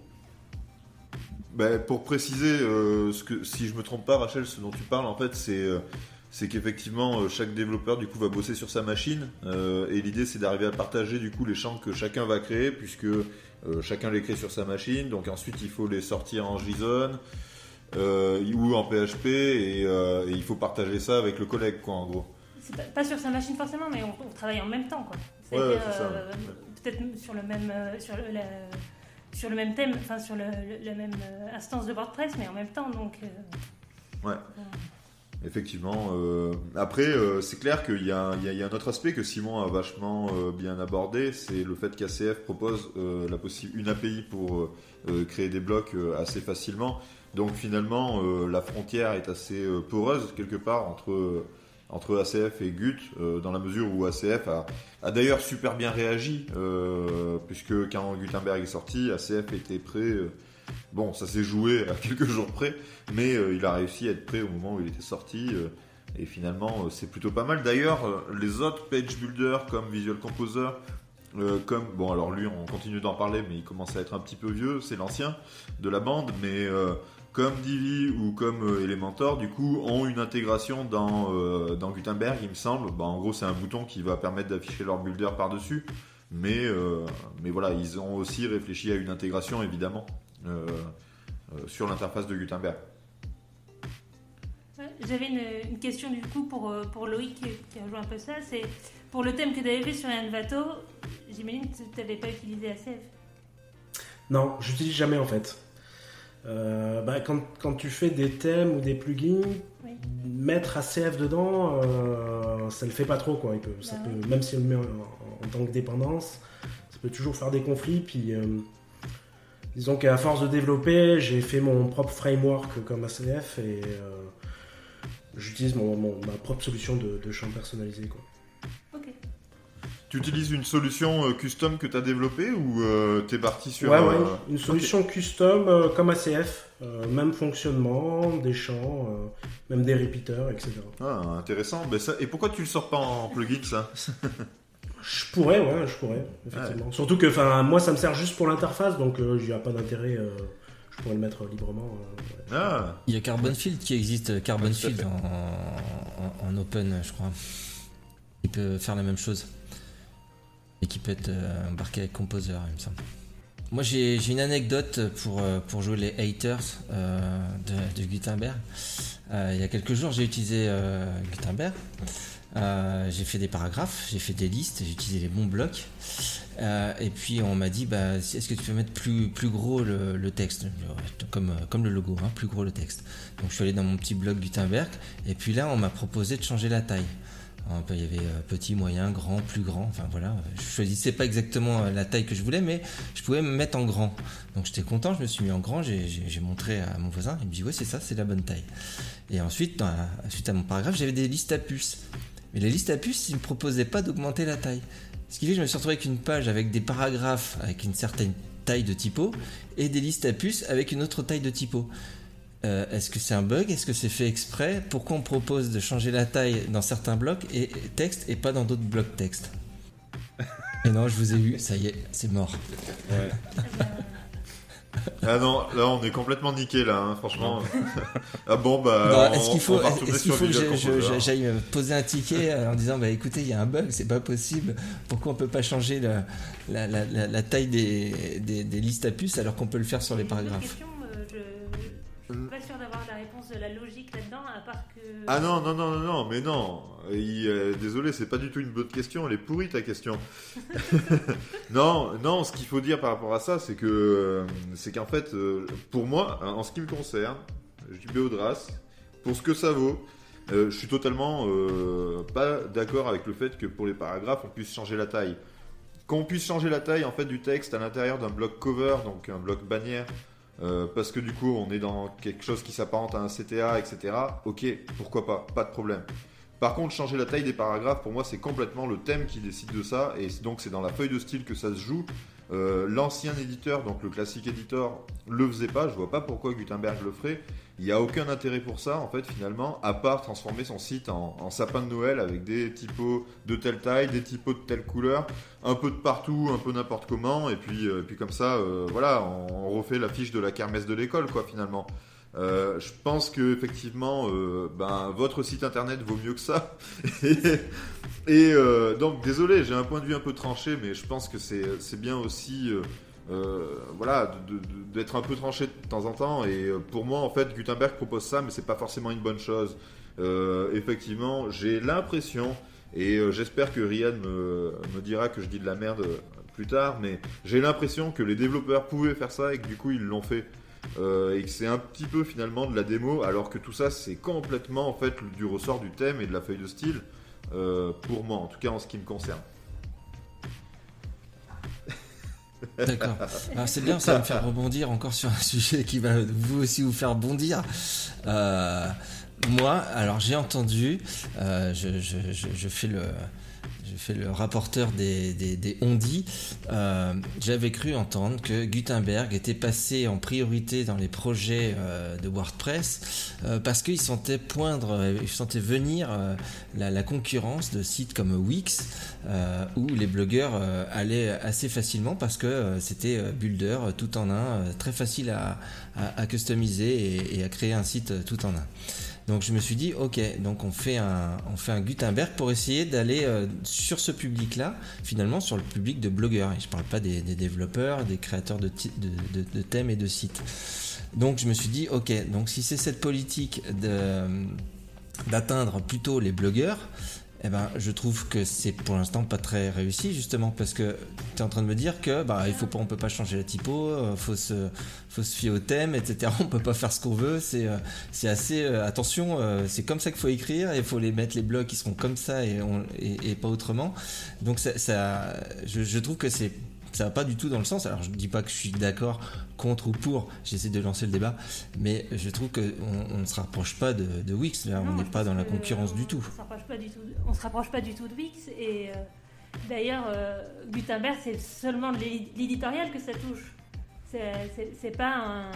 ben, pour préciser, ce que, si je me trompe pas, Rachel, ce dont tu parles, en fait, c'est c'est qu'effectivement euh, chaque développeur du coup va bosser sur sa machine euh, et l'idée c'est d'arriver à partager du coup les champs que chacun va créer puisque euh, chacun les crée sur sa machine donc ensuite il faut les sortir en JSON ou en PHP et, il faut partager ça avec le collègue quoi en gros. Pas, pas, sur sa machine forcément mais on, travaille en même temps quoi. Peut-être sur le même sur le, sur le même thème, enfin sur le, la même instance de WordPress mais en même temps donc. ouais. Effectivement. Euh, après, euh, c'est clair qu'il y, a un autre aspect que Simon a vachement euh, bien abordé, c'est le fait qu'ACF propose la une API pour créer des blocs assez facilement. Donc finalement, la frontière est assez poreuse quelque part entre ACF et Gut, dans la mesure où ACF a, d'ailleurs super bien réagi, puisque quand Gutenberg est sorti, ACF était prêt. Bon, ça s'est joué à quelques jours près, mais euh, il a réussi à être prêt au moment où il était sorti. euh, et finalement, euh, c'est plutôt pas mal. D'ailleurs, euh, les autres page builders comme Visual Composer, euh, comme bon, alors lui, on continue d'en parler, mais il commence à être un petit peu vieux. C'est l'ancien de la bande, mais euh, comme Divi ou comme euh, Elementor, du coup, ont une intégration dans, euh, Gutenberg, il me semble. Bah, en gros, c'est un bouton qui va permettre d'afficher leur builder par-dessus. Mais, euh, voilà, ils ont aussi réfléchi à une intégration, évidemment, euh, euh, sur l'interface de Gutenberg. J'avais une, une question du coup pour, euh, pour Loïc qui rejoint un peu ça. C'est pour le thème que tu avais fait sur Yanvato, j'imagine que tu n'avais pas utilisé ACF. Non, j'utilise jamais en fait. Euh, bah, quand, quand tu fais des thèmes ou des plugins, Oui. mettre ACF dedans, euh, ça le fait pas trop quoi. Il peut, ça Bah peut- même si on le met en, en tant que dépendance, ça peut toujours faire des conflits. Puis euh, disons qu'à force de développer, j'ai fait mon propre framework comme ACF et euh, j'utilise mon, mon- ma propre solution de, de champ personnalisé quoi. Ok. Tu utilises une solution euh, custom que tu as développée ou euh, t'es parti sur. ouais, ouais, euh, une solution custom euh, comme ACF, euh, même fonctionnement, des champs, euh, même des repeaters, etc. Ah, intéressant. Ben ça... Et pourquoi tu le sors pas en plugin ça? Je pourrais, ouais, je pourrais, effectivement. Surtout que, enfin, moi, ça me sert juste pour l'interface, donc euh, il n'y a pas d'intérêt. euh, je pourrais le mettre librement. euh, ouais. Ah, Il y a Carbon Field qui existe, Carbon Field en, en- en open, je crois. Il peut faire la même chose. Et qui peut être euh, embarqué avec Composer, il me semble. Moi, j'ai une anecdote pour, euh, pour jouer les haters euh, de, de Gutenberg. Euh, il y a quelques jours, j'ai utilisé euh, Gutenberg. Euh, j'ai fait des paragraphes, j'ai fait des listes, j'ai utilisé les bons blocs. Euh, et puis on m'a dit, bah, est-ce que tu peux mettre plus, plus gros le, texte? Comme, euh, comme le logo, hein, plus gros le texte. Donc je suis allé dans mon petit blog Gutenberg. Et puis là, on m'a proposé de changer la taille. Peu, Il y avait petit, moyen, grand, plus grand. Enfin voilà, je choisissais pas exactement la taille que je voulais, mais je pouvais me mettre en grand. Donc j'étais content, je me suis mis en grand, j'ai- montré à mon voisin, il me dit ouais c'est ça, c'est la bonne taille. Et ensuite, suite à mon paragraphe, j'avais des listes à puces. Mais les listes à puces, ils ne me proposaient pas d'augmenter la taille. Ce qui fait que je me suis retrouvé avec une page avec des paragraphes avec une certaine taille de typo et des listes à puces avec une autre taille de typo. Euh, Est-ce que c'est un bug? Est-ce que c'est fait exprès? Pourquoi on propose de changer la taille dans certains blocs et texte et pas dans d'autres blocs texte Et non, je vous ai eu, ça y est, c'est mort. ah non, là on est complètement niqué là, hein, franchement. ah bon, bah. On- est-ce qu'il faut, qu'il sur faut que j'aille me poser un ticket euh, en disant bah écoutez il y a un bug c'est pas possible pourquoi on peut pas changer le- la, la- la- la taille des, des- des listes à puces alors qu'on peut le faire sur les paragraphes? question, euh, je je suis pas sûre d'avoir la réponse de la logique là-dedans, à part que. Ah non, non, non, non, non, mais non. Il, euh, désolé, c'est pas du tout une bonne question, elle est pourrie ta question. non, non, ce qu'il faut dire par rapport à ça, c'est que euh, c'est qu'en fait, euh, pour moi, en ce qui me concerne, JB Audras, pour ce que ça vaut, euh, je suis totalement euh, pas d'accord avec le fait que pour les paragraphes, on puisse changer la taille. Qu'on puisse changer la taille en fait du texte à l'intérieur d'un bloc cover, donc un bloc bannière, euh, parce que du coup on est dans quelque chose qui s'apparente à un CTA, etc. Ok, pourquoi pas, pas de problème. Par contre, changer la taille des paragraphes, pour moi, c'est complètement le thème qui décide de ça, et donc c'est dans la feuille de style que ça se joue. Euh, L'ancien éditeur, donc le classique éditeur, le faisait pas. Je vois pas pourquoi Gutenberg le ferait. Il n'y a aucun intérêt pour ça, en fait, finalement, à part transformer son site en, sapin de Noël avec des typos de telle taille, des typos de telle couleur, un peu de partout, un peu n'importe comment, et puis, euh, comme ça, euh, voilà, on, refait l'affiche de la kermesse de l'école, quoi, finalement. Euh, je pense que effectivement, ben, votre site internet vaut mieux que ça. et donc, désolé, j'ai un point de vue un peu tranché, mais je pense que c'est bien aussi, euh, voilà, d'être un peu tranché de temps en temps. Et euh, pour moi, en fait, Gutenberg propose ça, mais c'est pas forcément une bonne chose. Euh, effectivement, j'ai l'impression, et j'espère que Ryan me, dira que je dis de la merde plus tard, mais j'ai l'impression que les développeurs pouvaient faire ça et que du coup ils l'ont fait. Et que c'est un petit peu finalement de la démo, alors que tout ça c'est complètement en fait du ressort du thème et de la feuille de style, pour moi, en tout cas en ce qui me concerne. D'accord. Alors c'est bien, ça va me faire rebondir encore sur un sujet qui va vous aussi vous faire bondir. Euh, moi, alors j'ai entendu, euh, je fais le, je fais le rapporteur des, des, euh, j'avais cru entendre que Gutenberg était passé en priorité dans les projets euh, de WordPress euh, parce qu'il sentait poindre, il sentait venir la, concurrence de sites comme Wix où les blogueurs allaient assez facilement parce que c'était Builder tout en un, très facile à, à, customiser et, à créer un site tout en un. Donc je me suis dit ok, donc on fait un, on fait un Gutenberg pour essayer d'aller euh, sur ce public-là, finalement sur le public de blogueurs. Et je parle pas des, développeurs, des créateurs de, de, thèmes et de sites. Donc je me suis dit ok, donc si c'est cette politique d'atteindre plutôt les blogueurs, eh ben, je trouve que c'est pour l'instant pas très réussi justement parce que tu es en train de me dire que bah il faut pas on peut pas changer la typo, euh, faut se faut se fier au thème etc. On peut pas faire ce qu'on veut, c'est euh, c'est assez euh, attention, c'est comme ça qu'il faut écrire il faut les mettre les blocs qui seront comme ça et on, et, pas autrement. Donc ça, ça je trouve que c'est ça va pas du tout dans le sens. Alors je dis pas que je suis d'accord contre ou pour. J'essaie de lancer le débat, mais je trouve que on, ne se rapproche pas de, de Wix. Là, Non, on n'est pas dans la concurrence du tout. On se rapproche pas du tout. On se rapproche pas du tout de Wix et euh, d'ailleurs euh, Gutenberg c'est seulement l'éditorial que ça touche. C'est- pas un.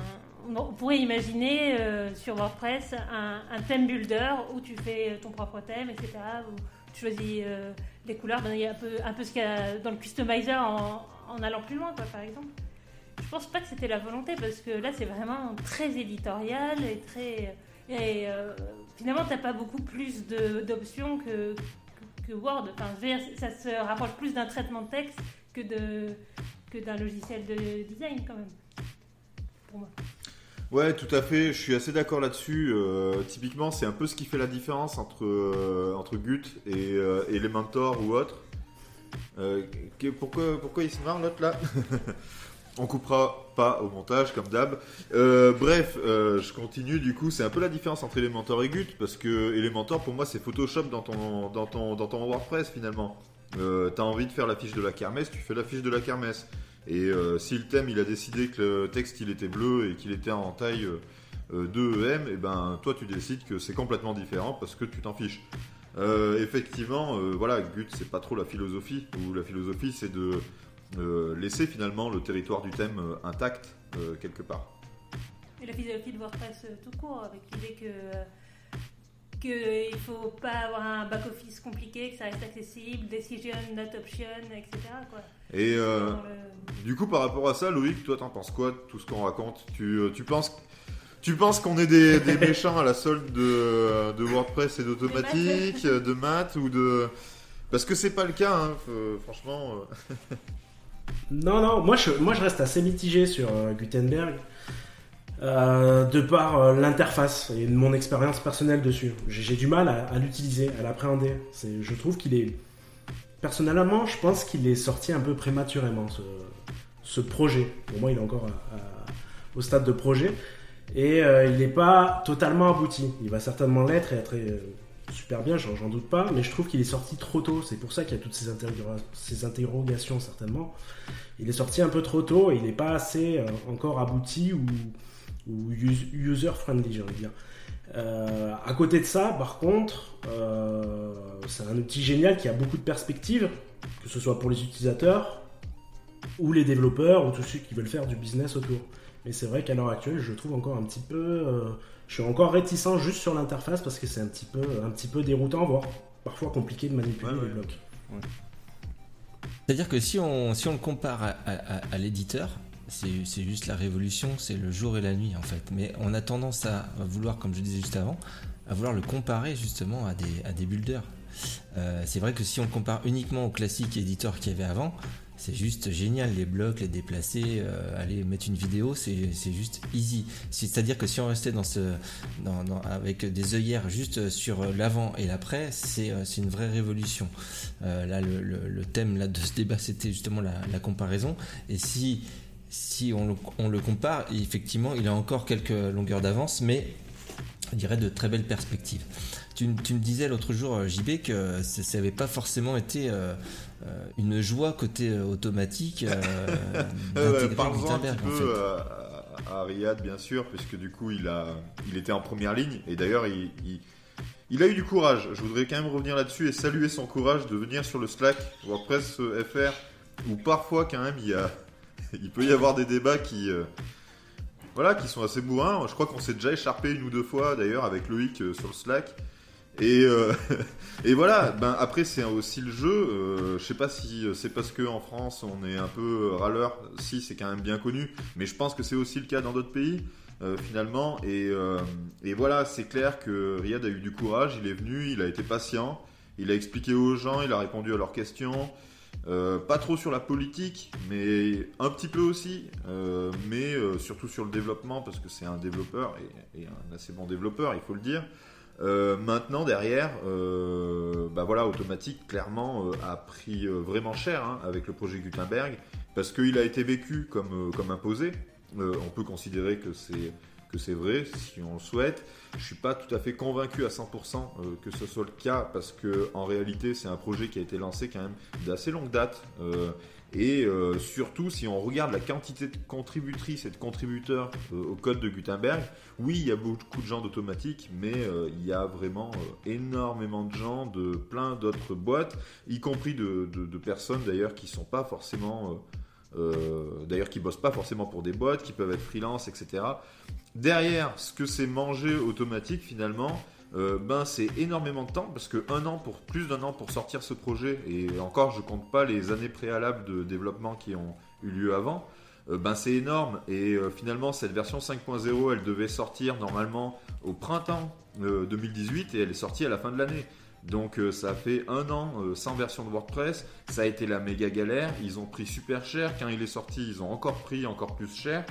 On pourrait imaginer euh, sur WordPress un, un thème builder où tu fais ton propre thème, etc. Où tu choisis les couleurs. Ben, il y a un peu, un peu ce qu'il y a dans le customizer en, en allant plus loin, quoi, par exemple. Je pense pas que c'était la volonté parce que là c'est vraiment très éditorial et très. Et euh, finalement, t'as pas beaucoup plus d'options que, que, Word. Enfin, ça se rapproche plus d'un traitement de texte que d'un logiciel de design quand même. Pour moi. Ouais, tout à fait. Je suis assez d'accord là-dessus. Euh, typiquement, c'est un peu ce qui fait la différence entre euh, Gut et euh, Elementor ou autre. Euh, pourquoi il se marre l'autre là On coupera pas au montage comme d'hab. Euh, bref, euh, je continue. Du coup, c'est un peu la différence entre Elementor et Gut parce que Elementor pour moi c'est Photoshop dans ton dans WordPress finalement. T'as envie de faire la fiche de la kermesse, tu fais la fiche de la kermesse. Et si le thème il a décidé que le texte il était bleu et qu'il était en taille euh, euh, 2 EM, et ben toi tu décides que c'est complètement différent parce que tu t'en fiches. Euh, effectivement, euh, voilà, Gut c'est pas trop la philosophie, ou la philosophie c'est de euh, laisser finalement le territoire du thème euh, intact quelque part. Et la philosophie de WordPress tout court, avec l'idée que qu'il faut pas avoir un back-office compliqué, que ça reste accessible, decision, not option, etc. Quoi. Et le- du coup par rapport à ça, Loïc, toi t'en penses quoi de tout ce qu'on raconte? Tu, tu penses tu penses qu'on est des, des méchants à la solde de, de WordPress et d'automatique, de maths ou de... Parce que c'est pas le cas, hein, franchement. euh. Non, non, moi je, moi je reste assez mitigé sur euh, Gutenberg. euh, de par euh, l'interface et mon expérience personnelle dessus. J'ai du mal à, à l'utiliser, à l'appréhender. Je trouve qu'il est. Personnellement, je pense qu'il est sorti un peu prématurément, ce, ce projet. Pour moi, il est encore à- à- au stade de projet. Et euh, il n'est pas totalement abouti. Il va certainement l'être et être euh, super bien, j'en doute pas. Mais je trouve qu'il est sorti trop tôt. C'est pour ça qu'il y a toutes ces, interroga- ces interrogations, certainement. Il est sorti un peu trop tôt et il n'est pas assez euh, encore abouti ou, ou us- user-friendly, j'ai envie de dire. À côté de ça, par contre, c'est un outil génial qui a beaucoup de perspectives, que ce soit pour les utilisateurs ou les développeurs ou tous ceux qui veulent faire du business autour. Mais c'est vrai qu'à l'heure actuelle, je trouve encore un petit peu, euh, je suis encore réticent juste sur l'interface parce que c'est un petit peu, un petit peu déroutant, voire parfois compliqué de manipuler Ouais, ouais. les blocs. C'est-à-dire que si on, si on le compare à, à- à- à l'éditeur, c'est c'est juste la révolution, c'est le jour et la nuit en fait. Mais on a tendance à vouloir, comme je disais juste avant, à vouloir le comparer justement à des, à des builders. Euh, c'est vrai que si on compare uniquement au classique éditeur qu'il y avait avant, c'est juste génial, les blocs, les déplacer, euh, aller mettre une vidéo, c'est juste easy. C'est-à-dire que si on restait dans ce, avec des œillères juste sur l'avant et l'après, c'est euh, c'est une vraie révolution. Euh, là, le, thème là, de ce débat, c'était justement la, comparaison. Et si, si on, le, on le compare, effectivement, il a encore quelques longueurs d'avance, mais je dirais de très belles perspectives. Tu, me disais l'autre jour, JB, que ça n'avait pas forcément été une joie côté euh, automatique euh, Euh, Parle-en un petit peu euh, à Riyad, bien sûr, puisque du coup, il, a, il était en première ligne. Et d'ailleurs, il, il- il a eu du courage. Je voudrais quand même revenir là-dessus et saluer son courage de venir sur le Slack WordPress euh, FR, où parfois, quand même, il, y a, il peut y avoir des débats qui, euh, voilà, qui sont assez bourrins. Je crois qu'on s'est déjà écharpé une ou deux fois, d'ailleurs, avec Loïc euh, sur le Slack. Et, euh, et voilà, ben après c'est aussi le jeu. Euh, je sais pas si c'est parce que en France on est un peu râleur, si c'est quand même bien connu, mais je pense que c'est aussi le cas dans d'autres pays euh, finalement. Et, euh, voilà, c'est clair que Riyad a eu du courage, il est venu, il a été patient, il a expliqué aux gens, il a répondu à leurs questions. Euh, pas trop sur la politique, mais un petit peu aussi, euh, mais euh, surtout sur le développement parce que c'est un développeur et un assez bon développeur, il faut le dire. Euh, maintenant derrière, euh, bah voilà, Automatique clairement euh, a pris euh, vraiment cher hein, avec le projet Gutenberg parce qu'il a été vécu comme, comme imposé. On peut considérer que c'est que c'est vrai si on le souhaite. Je suis pas tout à fait convaincu à 100% euh, que ce soit le cas parce que en réalité c'est un projet qui a été lancé quand même d'assez longue date. Et euh, surtout, si on regarde la quantité de contributrices et de contributeurs euh, au code de Gutenberg, oui, il y a beaucoup de gens d'automatique, mais euh, il y a vraiment énormément de gens de plein d'autres boîtes, y compris de, de- personnes d'ailleurs qui sont pas forcément, d'ailleurs qui bossent pas forcément pour des boîtes, qui peuvent être freelance, etc. Derrière, ce que c'est manger automatique finalement, euh, ben c'est énormément de temps parce que un an pour plus d'un an pour sortir ce projet et encore je compte pas les années préalables de développement qui ont eu lieu avant. euh, ben c'est énorme et euh, finalement cette version 5.0 elle devait sortir normalement au printemps euh, 2018 et elle est sortie à la fin de l'année. Donc ça fait un an sans version de WordPress, ça a été la méga galère, ils ont pris super cher, quand il est sorti ils ont encore pris encore plus cher.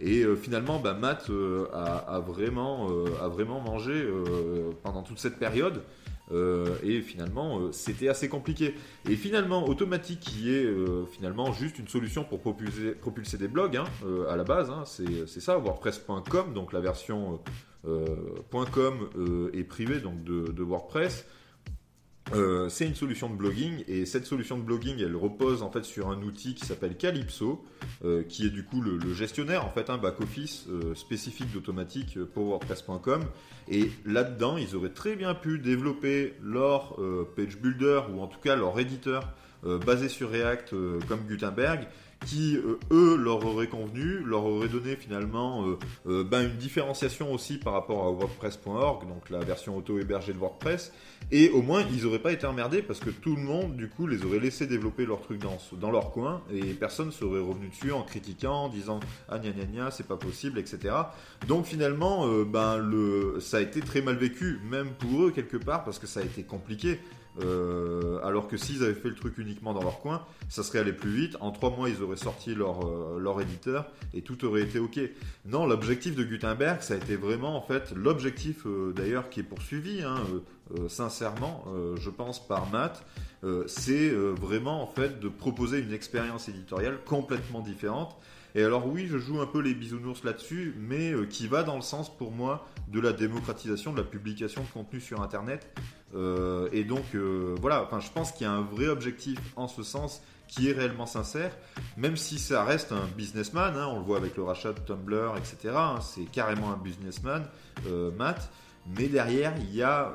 Et euh, finalement, bah, Matt euh, a, vraiment, euh, a vraiment mangé pendant toute cette période. Et finalement, c'était assez compliqué. Et finalement, Automatic, qui est finalement juste une solution pour propulser, des blogs, hein, à la base, hein, c'est ça, WordPress.com, donc la version .com est privée donc de WordPress. Euh, c'est une solution de blogging et cette solution de blogging elle repose en fait sur un outil qui s'appelle Calypso euh, qui est du coup le, gestionnaire en fait un back office euh, spécifique d'automatique pour WordPress.com et là-dedans ils auraient très bien pu développer leur page builder ou en tout cas leur éditeur basé sur React comme Gutenberg qui euh, eux leur auraient convenu, leur auraient donné finalement euh, euh, ben, une différenciation aussi par rapport à WordPress.org, donc la version auto-hébergée de WordPress, et au moins ils auraient pas été emmerdés parce que tout le monde du coup les aurait laissé développer leur truc dans, dans leur coin et personne serait revenu dessus en critiquant, en disant ah gna gna gna c'est pas possible, etc. Donc finalement ben le ça a été très mal vécu, même pour eux quelque part parce que ça a été compliqué. Euh, alors que s'ils avaient fait le truc uniquement dans leur coin, ça serait allé plus vite. En trois mois, ils auraient sorti leur, euh, éditeur et tout aurait été ok. Non, l'objectif de Gutenberg, ça a été vraiment en fait l'objectif euh, d'ailleurs qui est poursuivi, hein, sincèrement, je pense par Matt, c'est vraiment en fait de proposer une expérience éditoriale complètement différente. Et alors oui, je joue un peu les bisounours là-dessus, mais qui va dans le sens pour moi de la démocratisation de la publication de contenu sur Internet. Euh, et donc euh, voilà, enfin, je pense qu'il y a un vrai objectif en ce sens qui est réellement sincère, même si ça reste un businessman, hein, on le voit avec le rachat de Tumblr, etc. hein, c'est carrément un businessman, euh, Matt. Mais derrière, il y a,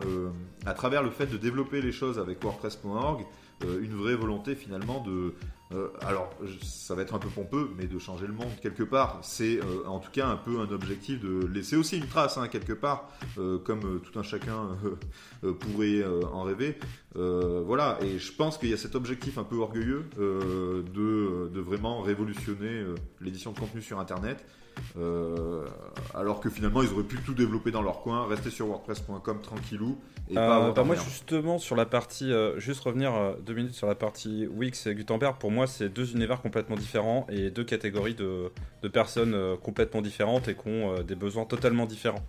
à travers le fait de développer les choses avec WordPress.org, une vraie volonté finalement de, euh, alors ça va être un peu pompeux, mais de changer le monde quelque part. C'est euh, en tout cas un peu un objectif de laisser aussi une trace hein, quelque part, euh, comme tout un chacun pourrait en rêver. Voilà, et je pense qu'il y a cet objectif un peu orgueilleux de, vraiment révolutionner l'édition de contenu sur Internet. Euh, alors que finalement ils auraient pu tout développer dans leur coin, rester sur WordPress.com tranquillou et pas Euh, avoir bah moi justement sur la partie, euh, juste revenir euh, deux minutes sur la partie Wix et Gutenberg, pour moi c'est deux univers complètement différents et deux catégories de, de personnes complètement différentes et qui ont des besoins totalement différents.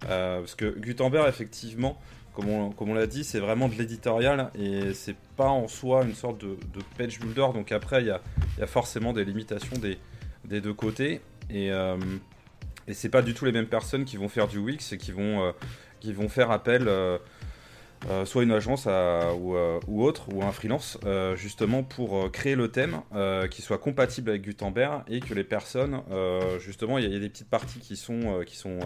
Parce que Gutenberg effectivement, comme on, comme on l'a dit, c'est vraiment de l'éditorial et c'est pas en soi une sorte de, de page builder, donc après il y a, il y a forcément des limitations des, des deux côtés et, euh, et c'est pas du tout les mêmes personnes qui vont faire du Wix et qui vont, euh, qui vont faire appel... euh, euh, soit une agence ou, euh, ou autre, ou un freelance, justement pour créer le thème qui soit compatible avec Gutenberg et que les personnes, justement, il y, a- des petites parties qui sont, qui sont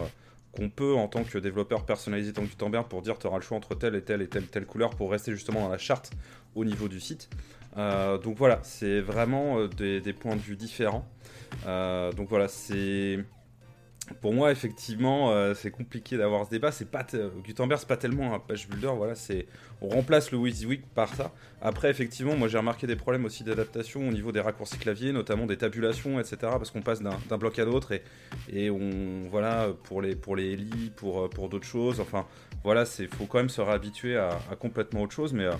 qu'on peut en tant que développeur personnaliser dans Gutenberg pour dire tu auras le choix entre telle et telle et telle telle couleur pour rester justement dans la charte au niveau du site. Donc voilà, c'est vraiment des points de vue différents. Euh, donc voilà, c'est pour moi effectivement euh, c'est compliqué d'avoir ce débat. C'est pas Gutenberg, c'est pas tellement un page builder. Voilà, c'est on remplace le WYSIWYG par ça. Après effectivement, moi j'ai remarqué des problèmes aussi d'adaptation au niveau des raccourcis clavier, notamment des tabulations, etc. Parce qu'on passe d'un bloc à l'autre et, et on voilà pour les pour les pour pour d'autres choses. Enfin voilà, c'est faut quand même se réhabituer à, à complètement autre chose, mais euh,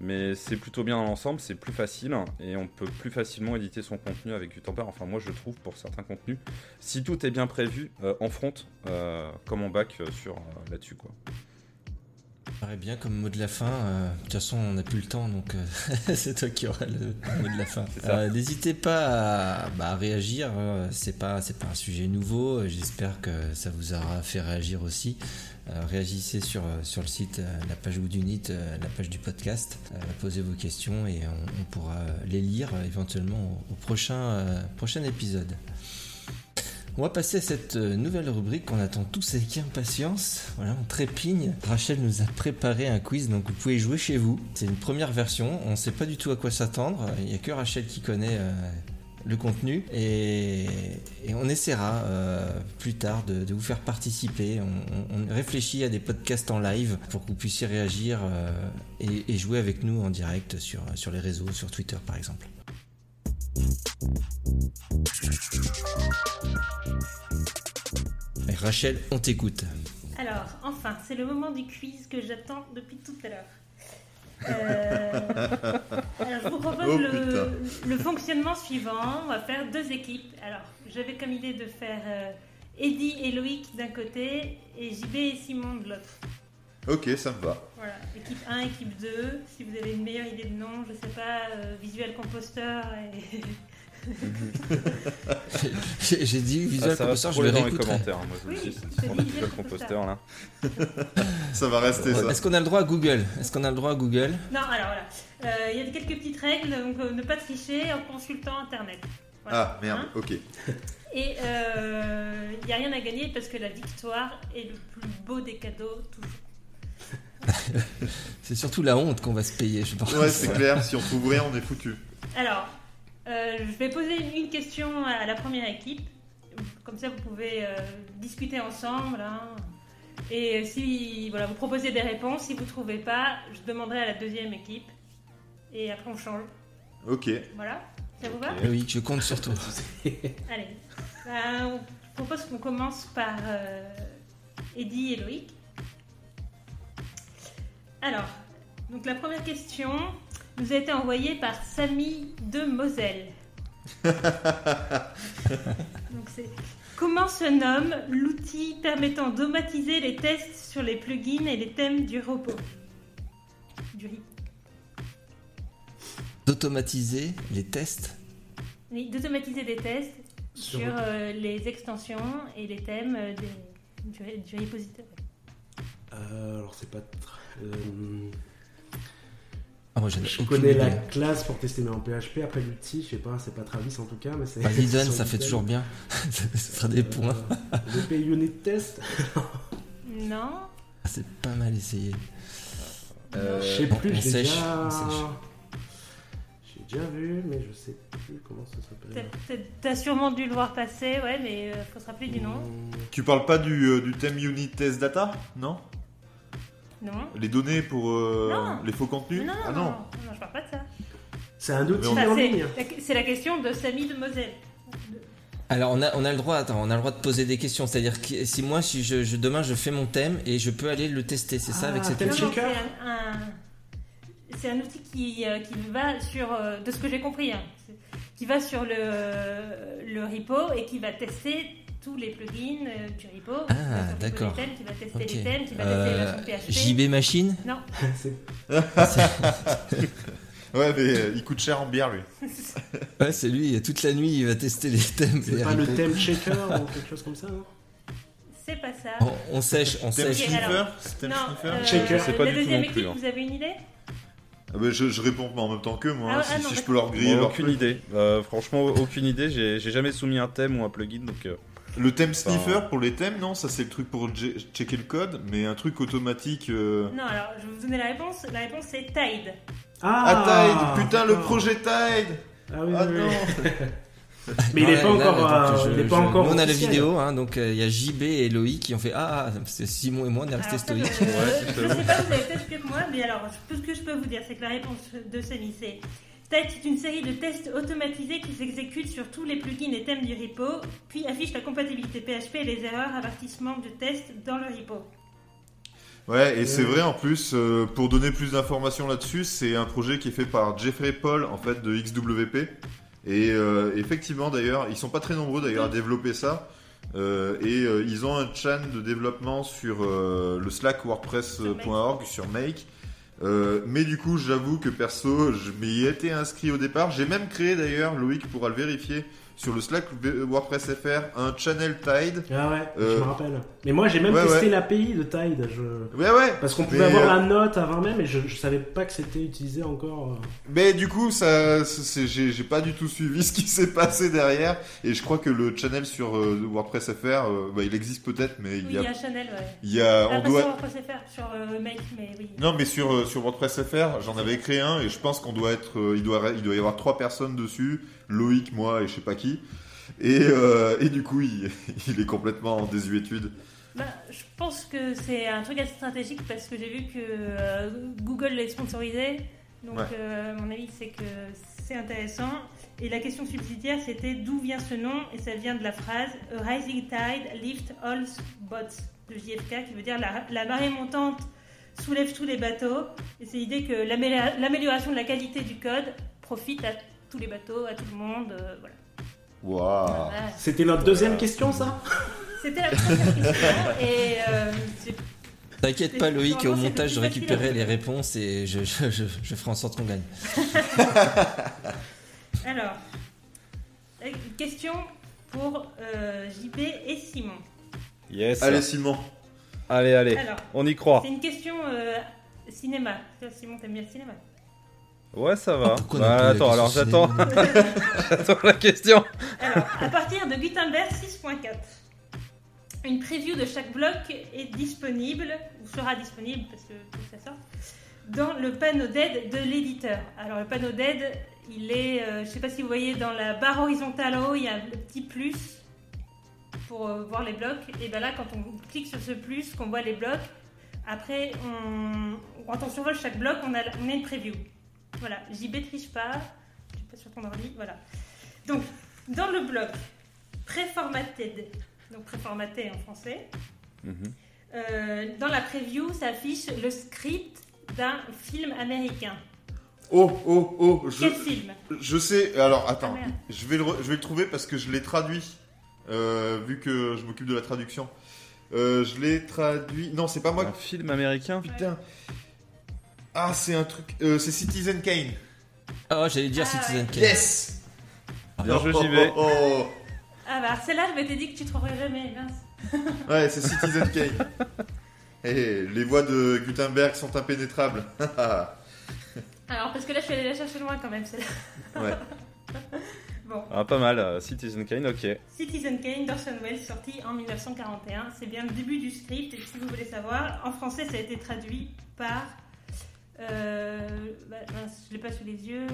mais c'est plutôt bien dans l'ensemble, c'est plus facile et on peut plus facilement éditer son contenu avec Gutenberg. Enfin, moi je trouve pour certains contenus, si tout est bien prévu euh, en front euh, comme en back euh, sur là-dessus quoi. Paraît bien comme mot de la fin. euh, De toute façon, on n'a plus le temps, donc euh, c'est toi qui auras le mot de la fin. Euh, N'hésitez pas à, bah, à réagir. euh, C'est pas, c'est pas un sujet nouveau. J'espère que ça vous aura fait réagir aussi. Réagissez sur, sur le site, la page Woodunit, la page du podcast. Posez vos questions et on, on pourra les lire éventuellement au, au prochain, prochain épisode. On va passer à cette euh, nouvelle rubrique qu'on attend tous avec impatience. Voilà, on trépigne. Rachel nous a préparé un quiz, donc vous pouvez jouer chez vous. C'est une première version, on ne sait pas du tout à quoi s'attendre. Il n'y a que Rachel qui connaît euh, le contenu et, on essaiera euh, plus tard de, vous faire participer. On, réfléchit à des podcasts en live pour que vous puissiez réagir et, jouer avec nous en direct sur les réseaux, sur Twitter par exemple. Et Rachel, on t'écoute. Alors, enfin, c'est le moment du quiz que j'attends depuis tout à l'heure. Euh, alors, je vous propose Oh, le, le fonctionnement suivant. On va faire deux équipes. Alors, j'avais comme idée de faire euh, Eddie et Loïc d'un côté et JB et Simon de l'autre. Ok, ça me va. Voilà, équipe 1, équipe 2. Si vous avez une meilleure idée de nom, je sais pas, euh, Visual Composter et. J'ai j'ai dit Visual Ah, ça va Composer, se je le dans les réécouterai. commentaires. Moi je Oui, c'est Visual Visual. Composter là. Ça va rester ça. Est-ce qu'on a le droit à Google? Est-ce qu'on a le droit à Google? Non, alors voilà. Euh, Il y a quelques petites règles, donc euh, ne pas tricher en consultant internet. Voilà. Ah merde, Hein ok. Et euh, il n'y a rien à gagner parce que la victoire est le plus beau des cadeaux toujours. C'est surtout la honte qu'on va se payer, je pense. Ouais, c'est clair, si on trouve rien, on est foutu. Alors, euh, je vais poser une, question à la première équipe. Comme ça, vous pouvez euh, discuter ensemble. hein. Et si voilà, vous proposez des réponses, si vous ne trouvez pas, je demanderai à la deuxième équipe. Et après, on change. Ok. Voilà, ça vous va? Oui, je compte sur toi. Allez, Ben, je propose qu'on commence par euh, Eddie et Loïc. Alors, donc la première question nous a été envoyée par Samy de Moselle. donc c'est comment se nomme l'outil permettant d'automatiser les tests sur les plugins et les thèmes du robot? Du RIP. D'automatiser les tests? Oui, d'automatiser des tests Sur- sur euh, les extensions et les thèmes euh, des- du, du repository. Euh, alors c'est pas. tr- euh, Ah, moi, j'en ai je connais la idée. classe pour tester mais en PHP. Après l'outil, je sais pas, c'est pas Travis en tout cas, mais c'est. Bah, ça fait toujours bien. ça fera des points. Euh, VP Unit Test. Non Ah, C'est pas mal essayé. Euh, Je sais plus, on j'ai sèche, déjà. on sèche. J'ai déjà vu, mais je sais plus comment ça s'appelle. t'as- sûrement dû le voir passer, ouais, mais euh, faut se rappeler du nom. Hmm, Tu parles pas du, euh, du thème Unit Test Data Non? Non Les données pour euh, Non. les faux contenus non, non, Ah non, non. non, je parle pas de ça. C'est un outil Enfin, en c'est ligne. la- c'est la question de Samy de Moselle. Alors on a, on a le droit, attends, on a le droit de poser des questions. C'est-à-dire que si moi, si je, je- demain je fais mon thème et je peux aller le tester, c'est ça Ah, avec cette thème Non, outil c'est un, un- c'est un outil qui, euh, qui va sur, euh, de ce que j'ai compris, hein, c'est- qui va sur le, le repo et qui va tester tous les plugins euh, du repo. Ah, d'accord. thème, Qui va tester les thèmes, qui va Euh, tester les versions PHP. JB Machine Non, C'est- Ouais, mais euh, il coûte cher en bière lui. Ouais, c'est lui, toute la nuit il va tester les thèmes. C'est pas le thème checker ou quelque chose comme ça, non c'est pas ça. On, on sèche, on Thème sèche. Sniffer alors. Thème non, sniffer euh, Shaker. Je sais pas la du tout deuxième non plus, équipe, hein. vous avez une idée Ah bah, je, je réponds en même temps qu'eux, moi. Ah, hein, ah, si non, si je peux leur griller Bon, leur aucune idée. Euh, franchement, aucune idée. J'ai j'ai jamais soumis un thème ou un plugin, donc. euh, Le thème Enfin, sniffer pour les thèmes, non, ça c'est le truc pour checker le code, mais un truc automatique. euh, Non, alors je vais vous donner la réponse. La réponse c'est Tide. Ah, Tide Putain, le projet Tide Ah oui, Ah oui, oui. non Mais il est Ouais, pas là, encore. là, euh, je- il est pas je- encore. nous, on a la vidéo, hein, donc euh, il y a JB et Loïc qui ont fait Ah, c'est Simon et moi, on est restés stoïques. je- j'avoue. sais pas, vous avez peut-être que moi, mais alors tout ce que je peux vous dire, c'est que la réponse de Sony, c'est Tide, c'est une série de tests automatisés qui s'exécutent sur tous les plugins et thèmes du repo, puis affiche la compatibilité PHP et les erreurs, avertissements de test dans le repo. Ouais, et c'est Ouais. vrai en plus, euh, pour donner plus d'informations là-dessus, c'est un projet qui est fait par Jeffrey Paul, en fait, de XWP. Et euh, effectivement, d'ailleurs, ils sont pas très nombreux d'ailleurs à développer ça. Euh, et euh, ils ont un chan de développement sur euh, le Slack WordPress.org, sur Make. Euh, mais du coup, j'avoue que perso, je m'y étais inscrit au départ. J'ai même créé d'ailleurs, Loïc pourra le vérifier, sur le Slack WordPress FR, un channel Tide. Ah ouais, je Euh, me rappelle. Mais moi j'ai même ouais, testé ouais. l'API de Tide. Je... Ouais, ouais. Parce qu'on pouvait Mais, avoir euh, la note avant même, et je, je savais pas que c'était utilisé encore. euh. Mais du coup, ça, j'ai, pas du tout suivi ce qui s'est passé derrière. Et je crois que le channel sur euh, WordPress FR, euh, bah, il existe peut-être, mais Oui, il il y y a, a Chanel, ouais. il y a, Ah, on pas doit. sur WordPress FR, sur euh, Make, mais oui. Non, mais sur euh, sur WordPress FR, j'en avais créé un et je pense qu'on doit être, euh, il doit, il doit y avoir trois personnes dessus, Loïc, moi et je sais pas qui. Et, euh, et du coup, il, il est complètement en désuétude. Bah, je pense que c'est un truc assez stratégique parce que j'ai vu que euh, Google l'est sponsorisé. Donc, Ouais. euh, mon avis, c'est que c'est intéressant. Et la question subsidiaire, c'était d'où vient ce nom? Et ça vient de la phrase A rising tide lift all boats de JFK, qui veut dire la, la marée montante soulève tous les bateaux. Et c'est l'idée que l'amélioration de la qualité du code profite à tous les bateaux, à tout le monde. voilà. Voilà. C'était notre deuxième question, ça C'était la première question. Et euh, T'inquiète pas, Loïc, au montage, je récupérerai les réponses et je, je, je, je ferai en sorte qu'on gagne. Alors, euh, question pour euh, JB et Simon. Yes. Allez, Simon. allez, allez. Alors, On y croit. c'est une question euh, cinéma. Simon, t'aimes bien le cinéma? Ouais, ça va. Ah, Bah, attends, alors question j'attends. j'attends la question. Alors, à partir de Gutenberg 6.4, une preview de chaque bloc est disponible, ou sera disponible, parce que ça sorte, dans le panneau d'aide de l'éditeur. Alors, le panneau d'aide, il est, euh, je sais pas si vous voyez, dans la barre horizontale en haut, il y a le petit plus pour euh, voir les blocs. Et bien là, quand on clique sur ce plus, qu'on voit les blocs, après, on, quand on survole chaque bloc, on a, on a une preview. Voilà, JB triche pas, je suis pas sur ton ordi, voilà. Donc, dans le bloc préformaté, donc préformaté en français, Mhm. euh, dans la preview s'affiche le script d'un film américain. Oh, oh, oh. Je, Quel film? je sais. Alors, attends. Ah, je, vais le, je vais le trouver parce que je l'ai traduit. euh, vu que je m'occupe de la traduction. Euh, je l'ai traduit. Non, c'est pas moi Un film américain? Putain. Ah, c'est un truc. euh, c'est Citizen Kane. Ah, j'allais dire Ah, Citizen ouais. Kane. Yes Bien joué, Oh, j'y vais. oh, oh. Ah bah celle-là, je m'étais dit que tu trouverais jamais. mince. Ouais, c'est Citizen Kane. Eh, les voix de Gutenberg sont impénétrables. Alors, parce que là, je suis allée la chercher loin quand même, celle-là. ouais. Bon, Ah, pas mal. euh, Citizen Kane, ok. Citizen Kane d'Orson Welles, sorti en 1941. C'est bien le début du script, et si vous voulez savoir, en français, ça a été traduit par... Euh, bah, je l'ai pas sous les yeux.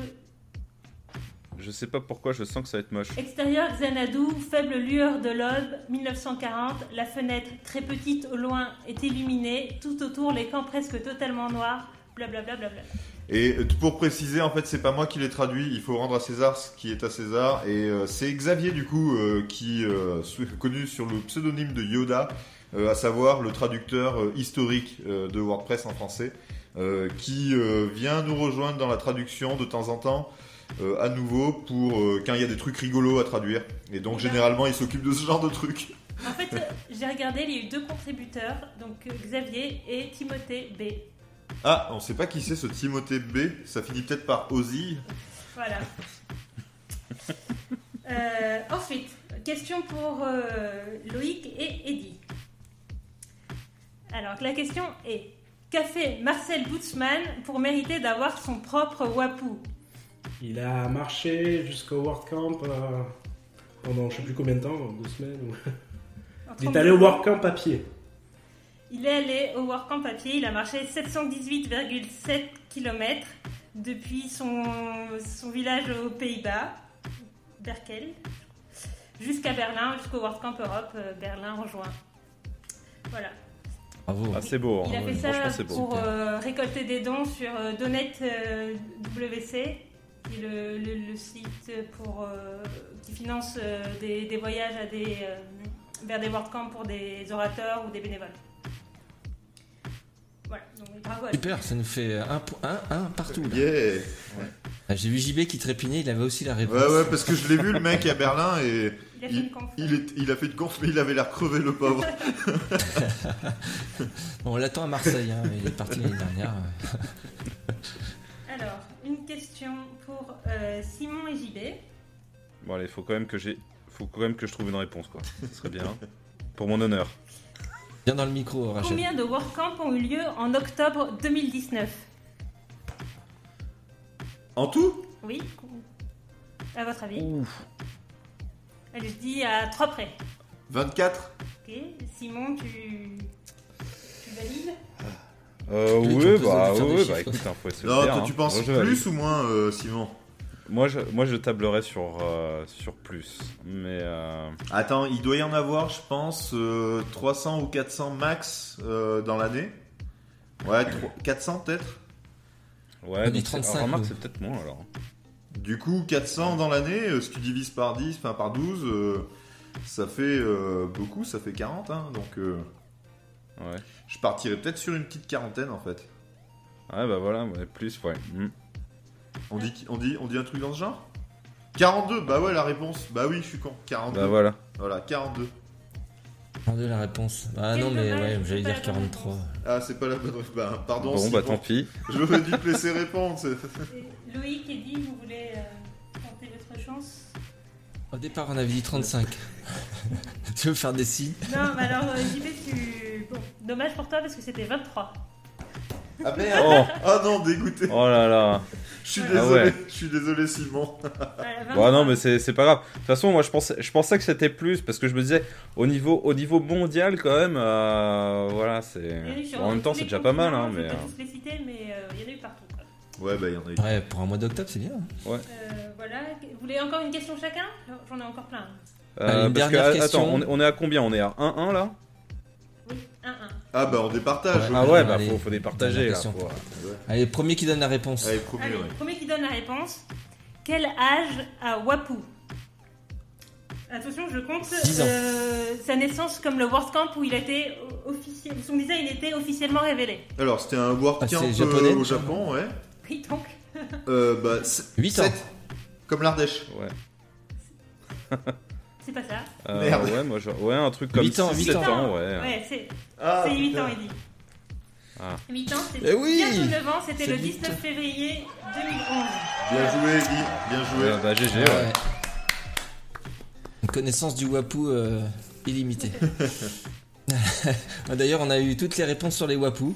Je sais pas pourquoi, je sens que ça va être moche. Extérieur Xanadu, faible lueur de l'aube, 1940. La fenêtre, très petite au loin, est illuminée. Tout autour, les camps presque totalement noirs. Blablabla. Bla, bla, bla. Et euh, pour préciser, en fait, c'est pas moi qui l'ai traduit. Il faut rendre à César ce qui est à César. Et euh, c'est Xavier, du coup, euh, qui euh, connu sur le pseudonyme de Yoda, euh, à savoir le traducteur euh, historique euh, de WordPress en français, euh, qui euh, vient nous rejoindre dans la traduction de temps en temps. euh, à nouveau pour euh, quand il y a des trucs rigolos à traduire et donc généralement il s'occupe de ce genre de trucs En fait, euh, j'ai regardé, il y a eu deux contributeurs, donc Xavier et Timothée B. ah on sait pas qui c'est ce Timothée B ça finit peut-être par Ozzy Voilà. Ensuite, question pour Loïc et Eddy. Alors, la question est qu'a fait Marcel Bootsman pour mériter d'avoir son propre Wapou Il a marché jusqu'au World Camp euh, pendant je sais plus combien de temps, deux semaines. Il est allé au World Camp à pied. Il est allé au WordCamp à pied, il a marché 718,7 km depuis son, son village aux Pays-Bas, Berkel, jusqu'à Berlin, jusqu'au WordCamp Europe, euh, Berlin rejoint. Voilà. Bravo. Ah, c'est beau. Il hein, a ouais, fait ça pour euh, récolter des dons sur euh, Donate euh, WC, qui est le, le- le site pour, euh, qui finance euh, des, des voyages à des, euh, vers des WordCamps pour des orateurs ou des bénévoles. Voilà, donc bravo. Super, ça nous fait un, un, un partout. là. Yeah. Ah, J'ai vu JB qui trépignait, il avait aussi la réponse. Ouais, ouais, parce que je l'ai vu le mec à Berlin et Il a fait une conf. il, est- il a fait une conf, mais il avait l'air crevé le pauvre. Bon, on l'attend à Marseille, hein, il est parti l'année dernière. Alors, une question pour euh, Simon et JB. Bon, allez, faut quand même que j'ai. Faut quand même que je trouve une réponse, quoi. Ce serait bien. Pour mon honneur. Viens dans le micro, Rachel. Combien de WordCamp ont eu lieu en octobre 2019 En tout? Oui À votre avis? Je dis à 3 près. 24 Ok, Simon, tu, tu valides Euh, tu ouais, te bah, ouais, bah écoute, hein, faut Non, faire, toi hein. tu penses Moi, je valide. plus ou moins, euh, Simon? Moi, je, moi, je tablerais sur, euh, sur plus. Mais. Euh... Attends, il doit y en avoir, je pense, euh, 300 ou 400 max euh, dans l'année. Ouais, tro- 400 peut-être Ouais, On donc c'est- 35, remarque, nous. c'est peut-être moins alors. Du coup, 400 dans l'année, euh, si tu divises par 10, enfin par 12, euh, ça fait euh, beaucoup, ça fait 40. Hein, donc euh, Ouais. je partirais peut-être sur une petite quarantaine en fait. Ouais, bah voilà, ouais, plus, ouais. Mm. On dit, on, dit, on dit un truc dans ce genre? 42, bah ouais, la réponse. Bah oui, je suis con. 42. Bah voilà. Voilà, 42. Demandez la réponse. Ah non, mais ouais, c'est j'allais pas dire la bonne 43. réponse. Ah, c'est pas la bonne réponse. Bah, pardon. Bon, Simon. bah tant pis. J'aurais dû te laisser répondre. Loïc et Di, vous voulez chance Au départ, on avait dit 35. tu veux faire des signes Non, mais alors euh, tu. Bon, dommage pour toi parce que c'était 23. Ah merde Oh, Ah non, dégoûté. oh là là. Je suis Ah désolé. ouais. Je suis désolé, Simon. Voilà, 23. Bon, non, mais c'est c'est pas grave. De toute façon, moi, je pensais, je pensais que c'était plus parce que je me disais, au niveau, au niveau mondial, quand même, euh, voilà, c'est. Il y en a eu sur Bon, en même temps, c'est déjà pas mal, hein, continents, mais. Je vais pas euh, tous les citer, mais euh, il y en a eu partout. Ouais, bah il y en a eu. Ouais, pour un mois d'octobre, c'est bien. Euh, voilà. Vous voulez encore une question chacun? J'en ai encore plein. euh, parce que, dernière attends, question. on, est- on est à combien? On est à 1-1 là? Oui, 1-1. Ah bah on départage. Ouais. Ah ouais, bah allez, faut, faut départager dernière là. question. faut- Allez, premier qui donne la réponse. Allez, premier, Allez, ouais. premier qui donne la réponse. Quel âge a Wapu? Attention, je compte 10 ans. euh, sa naissance comme le World Camp où il a été officiel, son design était officiellement révélé. Alors c'était un World Ah, c'est euh, japonais, au déjà Japon, ouais. Oui, donc. Euh, bah, c'est- 8 ans. sept. Comme l'Ardèche. Ouais. C'est pas ça? Euh, Merde. Ouais, moi, genre, ouais, un truc comme 8 ans, 6, 8 7 ans. ans, ouais. Ouais, c'est Ah, c'est 8 putain. ans, il dit. Ah. 8 ans, c'est Eh oui bientôt 9 ans, c'était le vite. 19 février 2011. Bien joué, Guy. Bien joué. Ouais, bah GG, ouais. Ouais. Une connaissance du Wapou euh, illimitée. D'ailleurs, on a eu toutes les réponses sur les Wapou.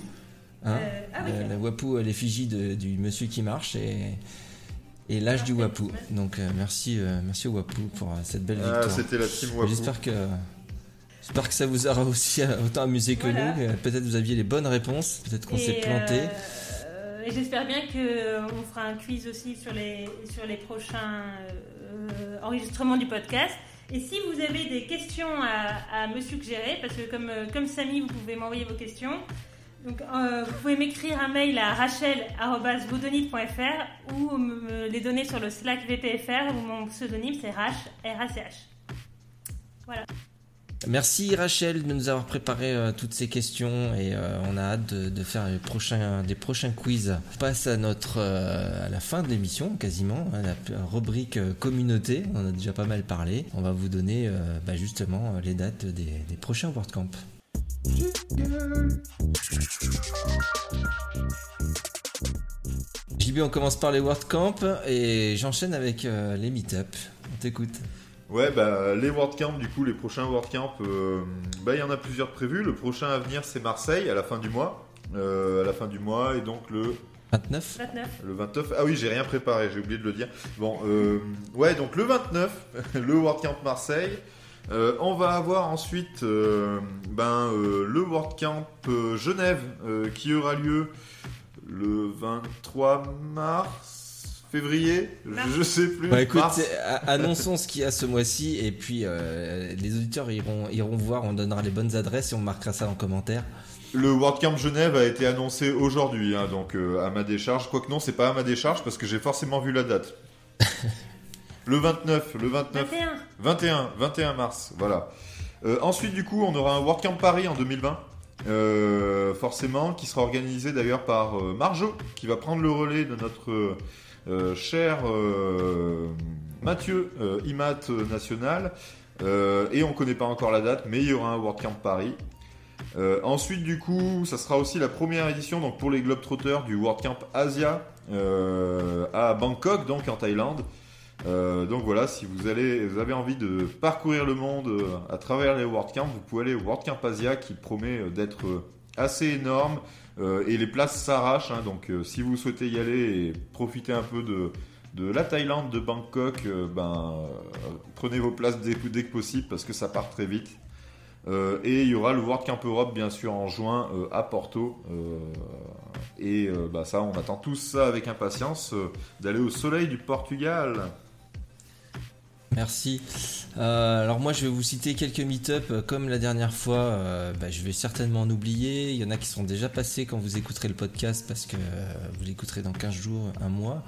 Hein Euh, ah oui, Euh, la Wapou, euh, l'effigie du monsieur qui marche et, et l'âge du Wapou. Donc euh, merci, euh, merci au Wapou pour cette belle Ah, victoire. c'était la team Wapou. J'espère que, j'espère que ça vous aura aussi autant amusé que Voilà. nous. Peut-être vous aviez les bonnes réponses, peut-être qu'on s'est planté. euh, et j'espère bien qu'on fera un quiz aussi sur les, sur les prochains euh, enregistrements du podcast. Et si vous avez des questions à, à me suggérer, parce que comme, comme Samy, vous pouvez m'envoyer vos questions. Donc, euh, vous pouvez m'écrire un mail à rachel.vodonite.fr ou me les donner sur le Slack VPFR où mon pseudonyme c'est Rach, R-A-C-H. Merci Rachel de nous avoir préparé euh, toutes ces questions et euh, on a hâte de, faire les prochains, des prochains quiz. On passe à notre à la fin de l'émission quasiment, hein, la rubrique communauté. On en a déjà pas mal parlé. On va vous donner bah, justement les dates des, des prochains WordCamp. JB, on commence par les WordCamp et j'enchaîne avec euh, les meet-up. On t'écoute. Ouais, bah, les WordCamp, du coup, les prochains WordCamp, euh, bah, il y en a plusieurs prévus. Le prochain à venir, c'est Marseille, à la fin du mois. Euh, à la fin du mois, et donc le, 29 29. le 29. Ah oui, j'ai rien préparé, j'ai oublié de le dire. Bon, euh, ouais, donc le 29, le WordCamp Marseille. Euh, on va avoir ensuite euh, ben, euh, le WordCamp Genève euh, qui aura lieu le 23 mars, février, Mars. je sais plus. Bah écoute, Mars. annonçons ce qu'il y a ce mois-ci et puis euh, les auditeurs iront, iront voir, on donnera les bonnes adresses et on marquera ça en commentaire. Le WordCamp Genève a été annoncé aujourd'hui, hein, donc euh, à ma décharge. Quoique non, c'est pas à ma décharge parce que j'ai forcément vu la date. le 29, le 29, 21. 21, 21 mars, voilà. Euh, ensuite, du coup, on aura un WordCamp Paris en 2020, euh, forcément, qui sera organisé d'ailleurs par euh, Marjo, qui va prendre le relais de notre euh, cher euh, Mathieu, IMAT national. Et on connaît pas encore la date, mais il y aura un WordCamp Paris. Ensuite, du coup, ça sera aussi la première édition donc pour les Globetrotters du WordCamp Asia à Bangkok, donc en Thaïlande. Euh, donc voilà, si vous, avez envie de parcourir le monde euh, à travers les WordCamp, vous pouvez aller au WordCamp Asia qui promet euh, d'être assez énorme et les places s'arrachent. hein. donc si vous souhaitez y aller et profiter un peu de, la Thaïlande, de Bangkok, ben, prenez vos places dès, que possible parce que ça part très vite. Et il y aura le WordCamp Europe bien sûr en juin à Porto. Et bah, ça, on attend tous ça avec impatience d'aller au soleil du Portugal. Merci. Euh, alors moi je vais vous citer quelques meet-up euh, comme la dernière fois. euh, bah, je vais certainement en oublier. Il y en a qui sont déjà passés quand vous écouterez le podcast parce que vous l'écouterez dans 15 jours, un mois.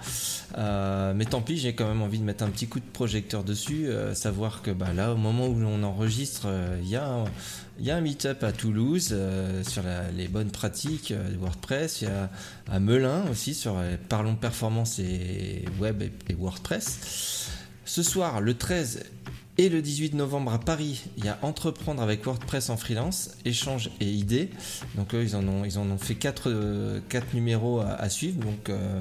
Mais tant pis, j'ai quand même envie de mettre un petit coup de projecteur dessus. savoir que bah, là, au moment où on enregistre, il y a un, meet-up à Toulouse sur les bonnes pratiques de WordPress. Il y a à Melun aussi sur euh, Parlons Performance et Web et WordPress. Ce soir, le 13 et le 18 novembre à Paris, il y a Entreprendre avec WordPress en freelance, échange et idées. Donc eux, ils en ont, ils en ont fait 4 numéros à, à suivre. Donc euh,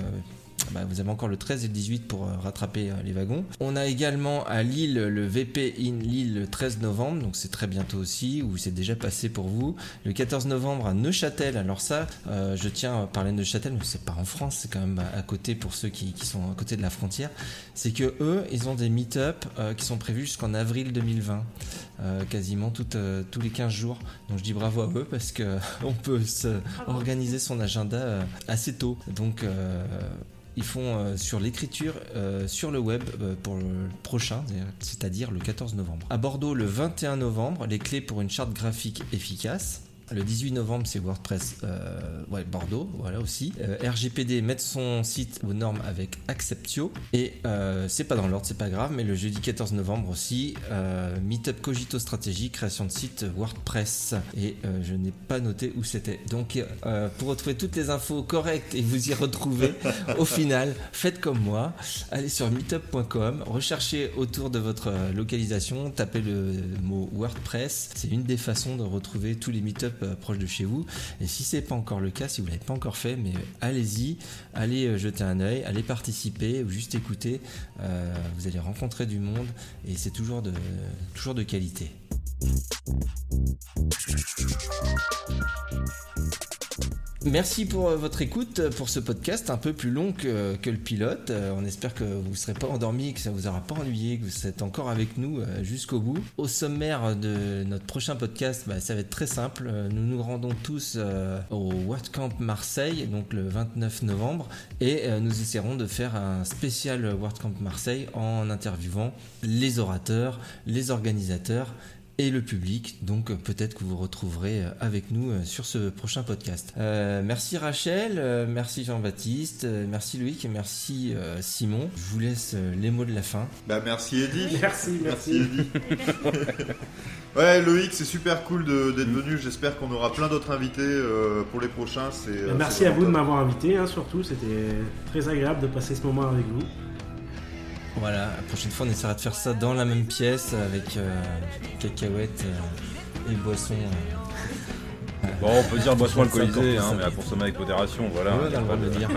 bah, vous avez encore le 13 et le 18 pour euh, rattraper euh, les wagons. On a également à Lille le VP in Lille le 13 novembre, donc c'est très bientôt aussi, ou c'est déjà passé pour vous. Le 14 novembre à Neuchâtel, alors ça, euh, je tiens à parler de Neuchâtel, mais c'est pas en France, c'est quand même à, côté pour ceux qui, qui sont à côté de la frontière. C'est que eux, ils ont des meet-up euh, qui sont prévus jusqu'en avril 2020, euh, quasiment tous les 15 jours. Donc je dis bravo à eux parce que on peut se organiser son agenda assez tôt. Donc ils font euh, sur l'écriture euh, sur le web euh, pour le prochain, c'est-à-dire le 14 novembre. À Bordeaux, le 21 novembre, les clés pour une charte graphique efficace. Le 18 novembre, c'est WordPress euh, Bordeaux, voilà aussi. Euh, RGPD mettre son site aux normes avec Acceptio. Et euh, c'est pas dans l'ordre, c'est pas grave, mais le jeudi 14 novembre aussi, Meetup Cogito Stratégie, création de site WordPress. Et je n'ai pas noté où c'était. Donc pour retrouver toutes les infos correctes et vous y retrouver, au final, faites comme moi. Allez sur meetup.com, recherchez autour de votre localisation, tapez le mot WordPress. C'est une des façons de retrouver tous les meetups euh, proches de chez vous. Et si c'est pas encore le cas, si vous l'avez pas encore fait, mais allez-y, allez euh, jeter un œil, allez participer ou juste écouter. Euh, vous allez rencontrer du monde et c'est toujours de, toujours de qualité. Merci pour euh, votre écoute euh, pour ce podcast un peu plus long que, le pilote. Euh, on espère que vous ne serez pas endormi, que ça vous aura pas ennuyé, que vous êtes encore avec nous jusqu'au bout. Au sommaire de notre prochain podcast, bah, ça va être très simple. Nous nous rendons tous au WordCamp Marseille, donc le 29 novembre, et nous essaierons de faire un spécial WordCamp Marseille en interviewant les orateurs, les organisateurs et le public. Donc peut-être que vous retrouverez euh, avec nous euh, sur ce prochain podcast. Euh, merci Rachel, merci Jean-Baptiste, merci Loïc et merci Simon. Je vous laisse les mots de la fin. Bah merci Eddy. Merci, merci. Eddy. ouais Loïc, c'est super cool d'être venu. J'espère qu'on aura plein d'autres invités euh, pour les prochains. C'est, Merci à vous de m'avoir invité, hein, surtout. C'était très agréable de passer ce moment avec vous. Voilà, la prochaine fois on essaiera de faire ça dans la même pièce avec euh, cacahuètes euh, et boissons. Euh, bon, on peut dire boissons alcoolisées, hein, mais à consommer avec modération, voilà. On a le de dire.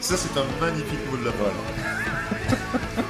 ça c'est un magnifique mot de la balle.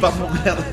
Pas mon merde.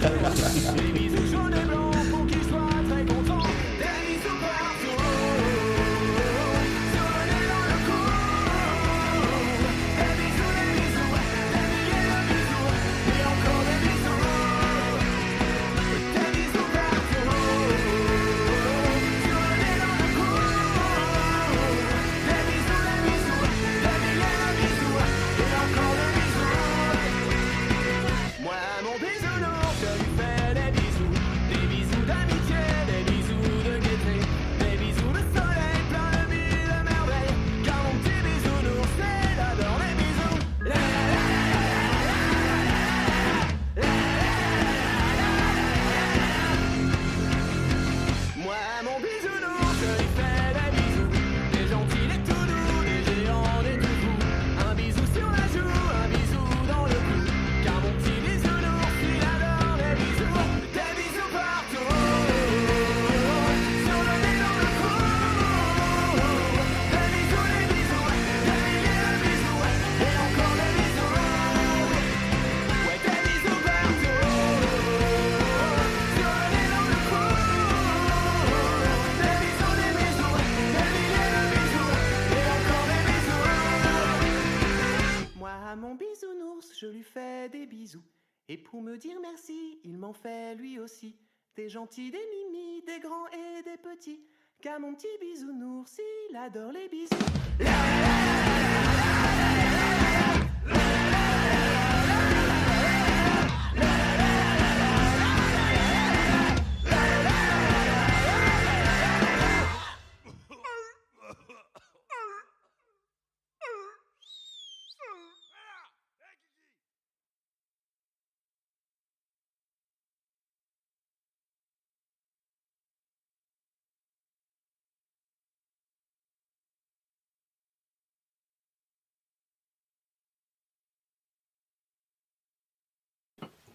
des mimis, des grands et des petits. Car mon petit bisounours, il adore les bisous.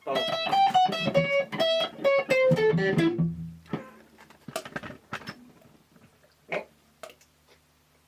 Bye.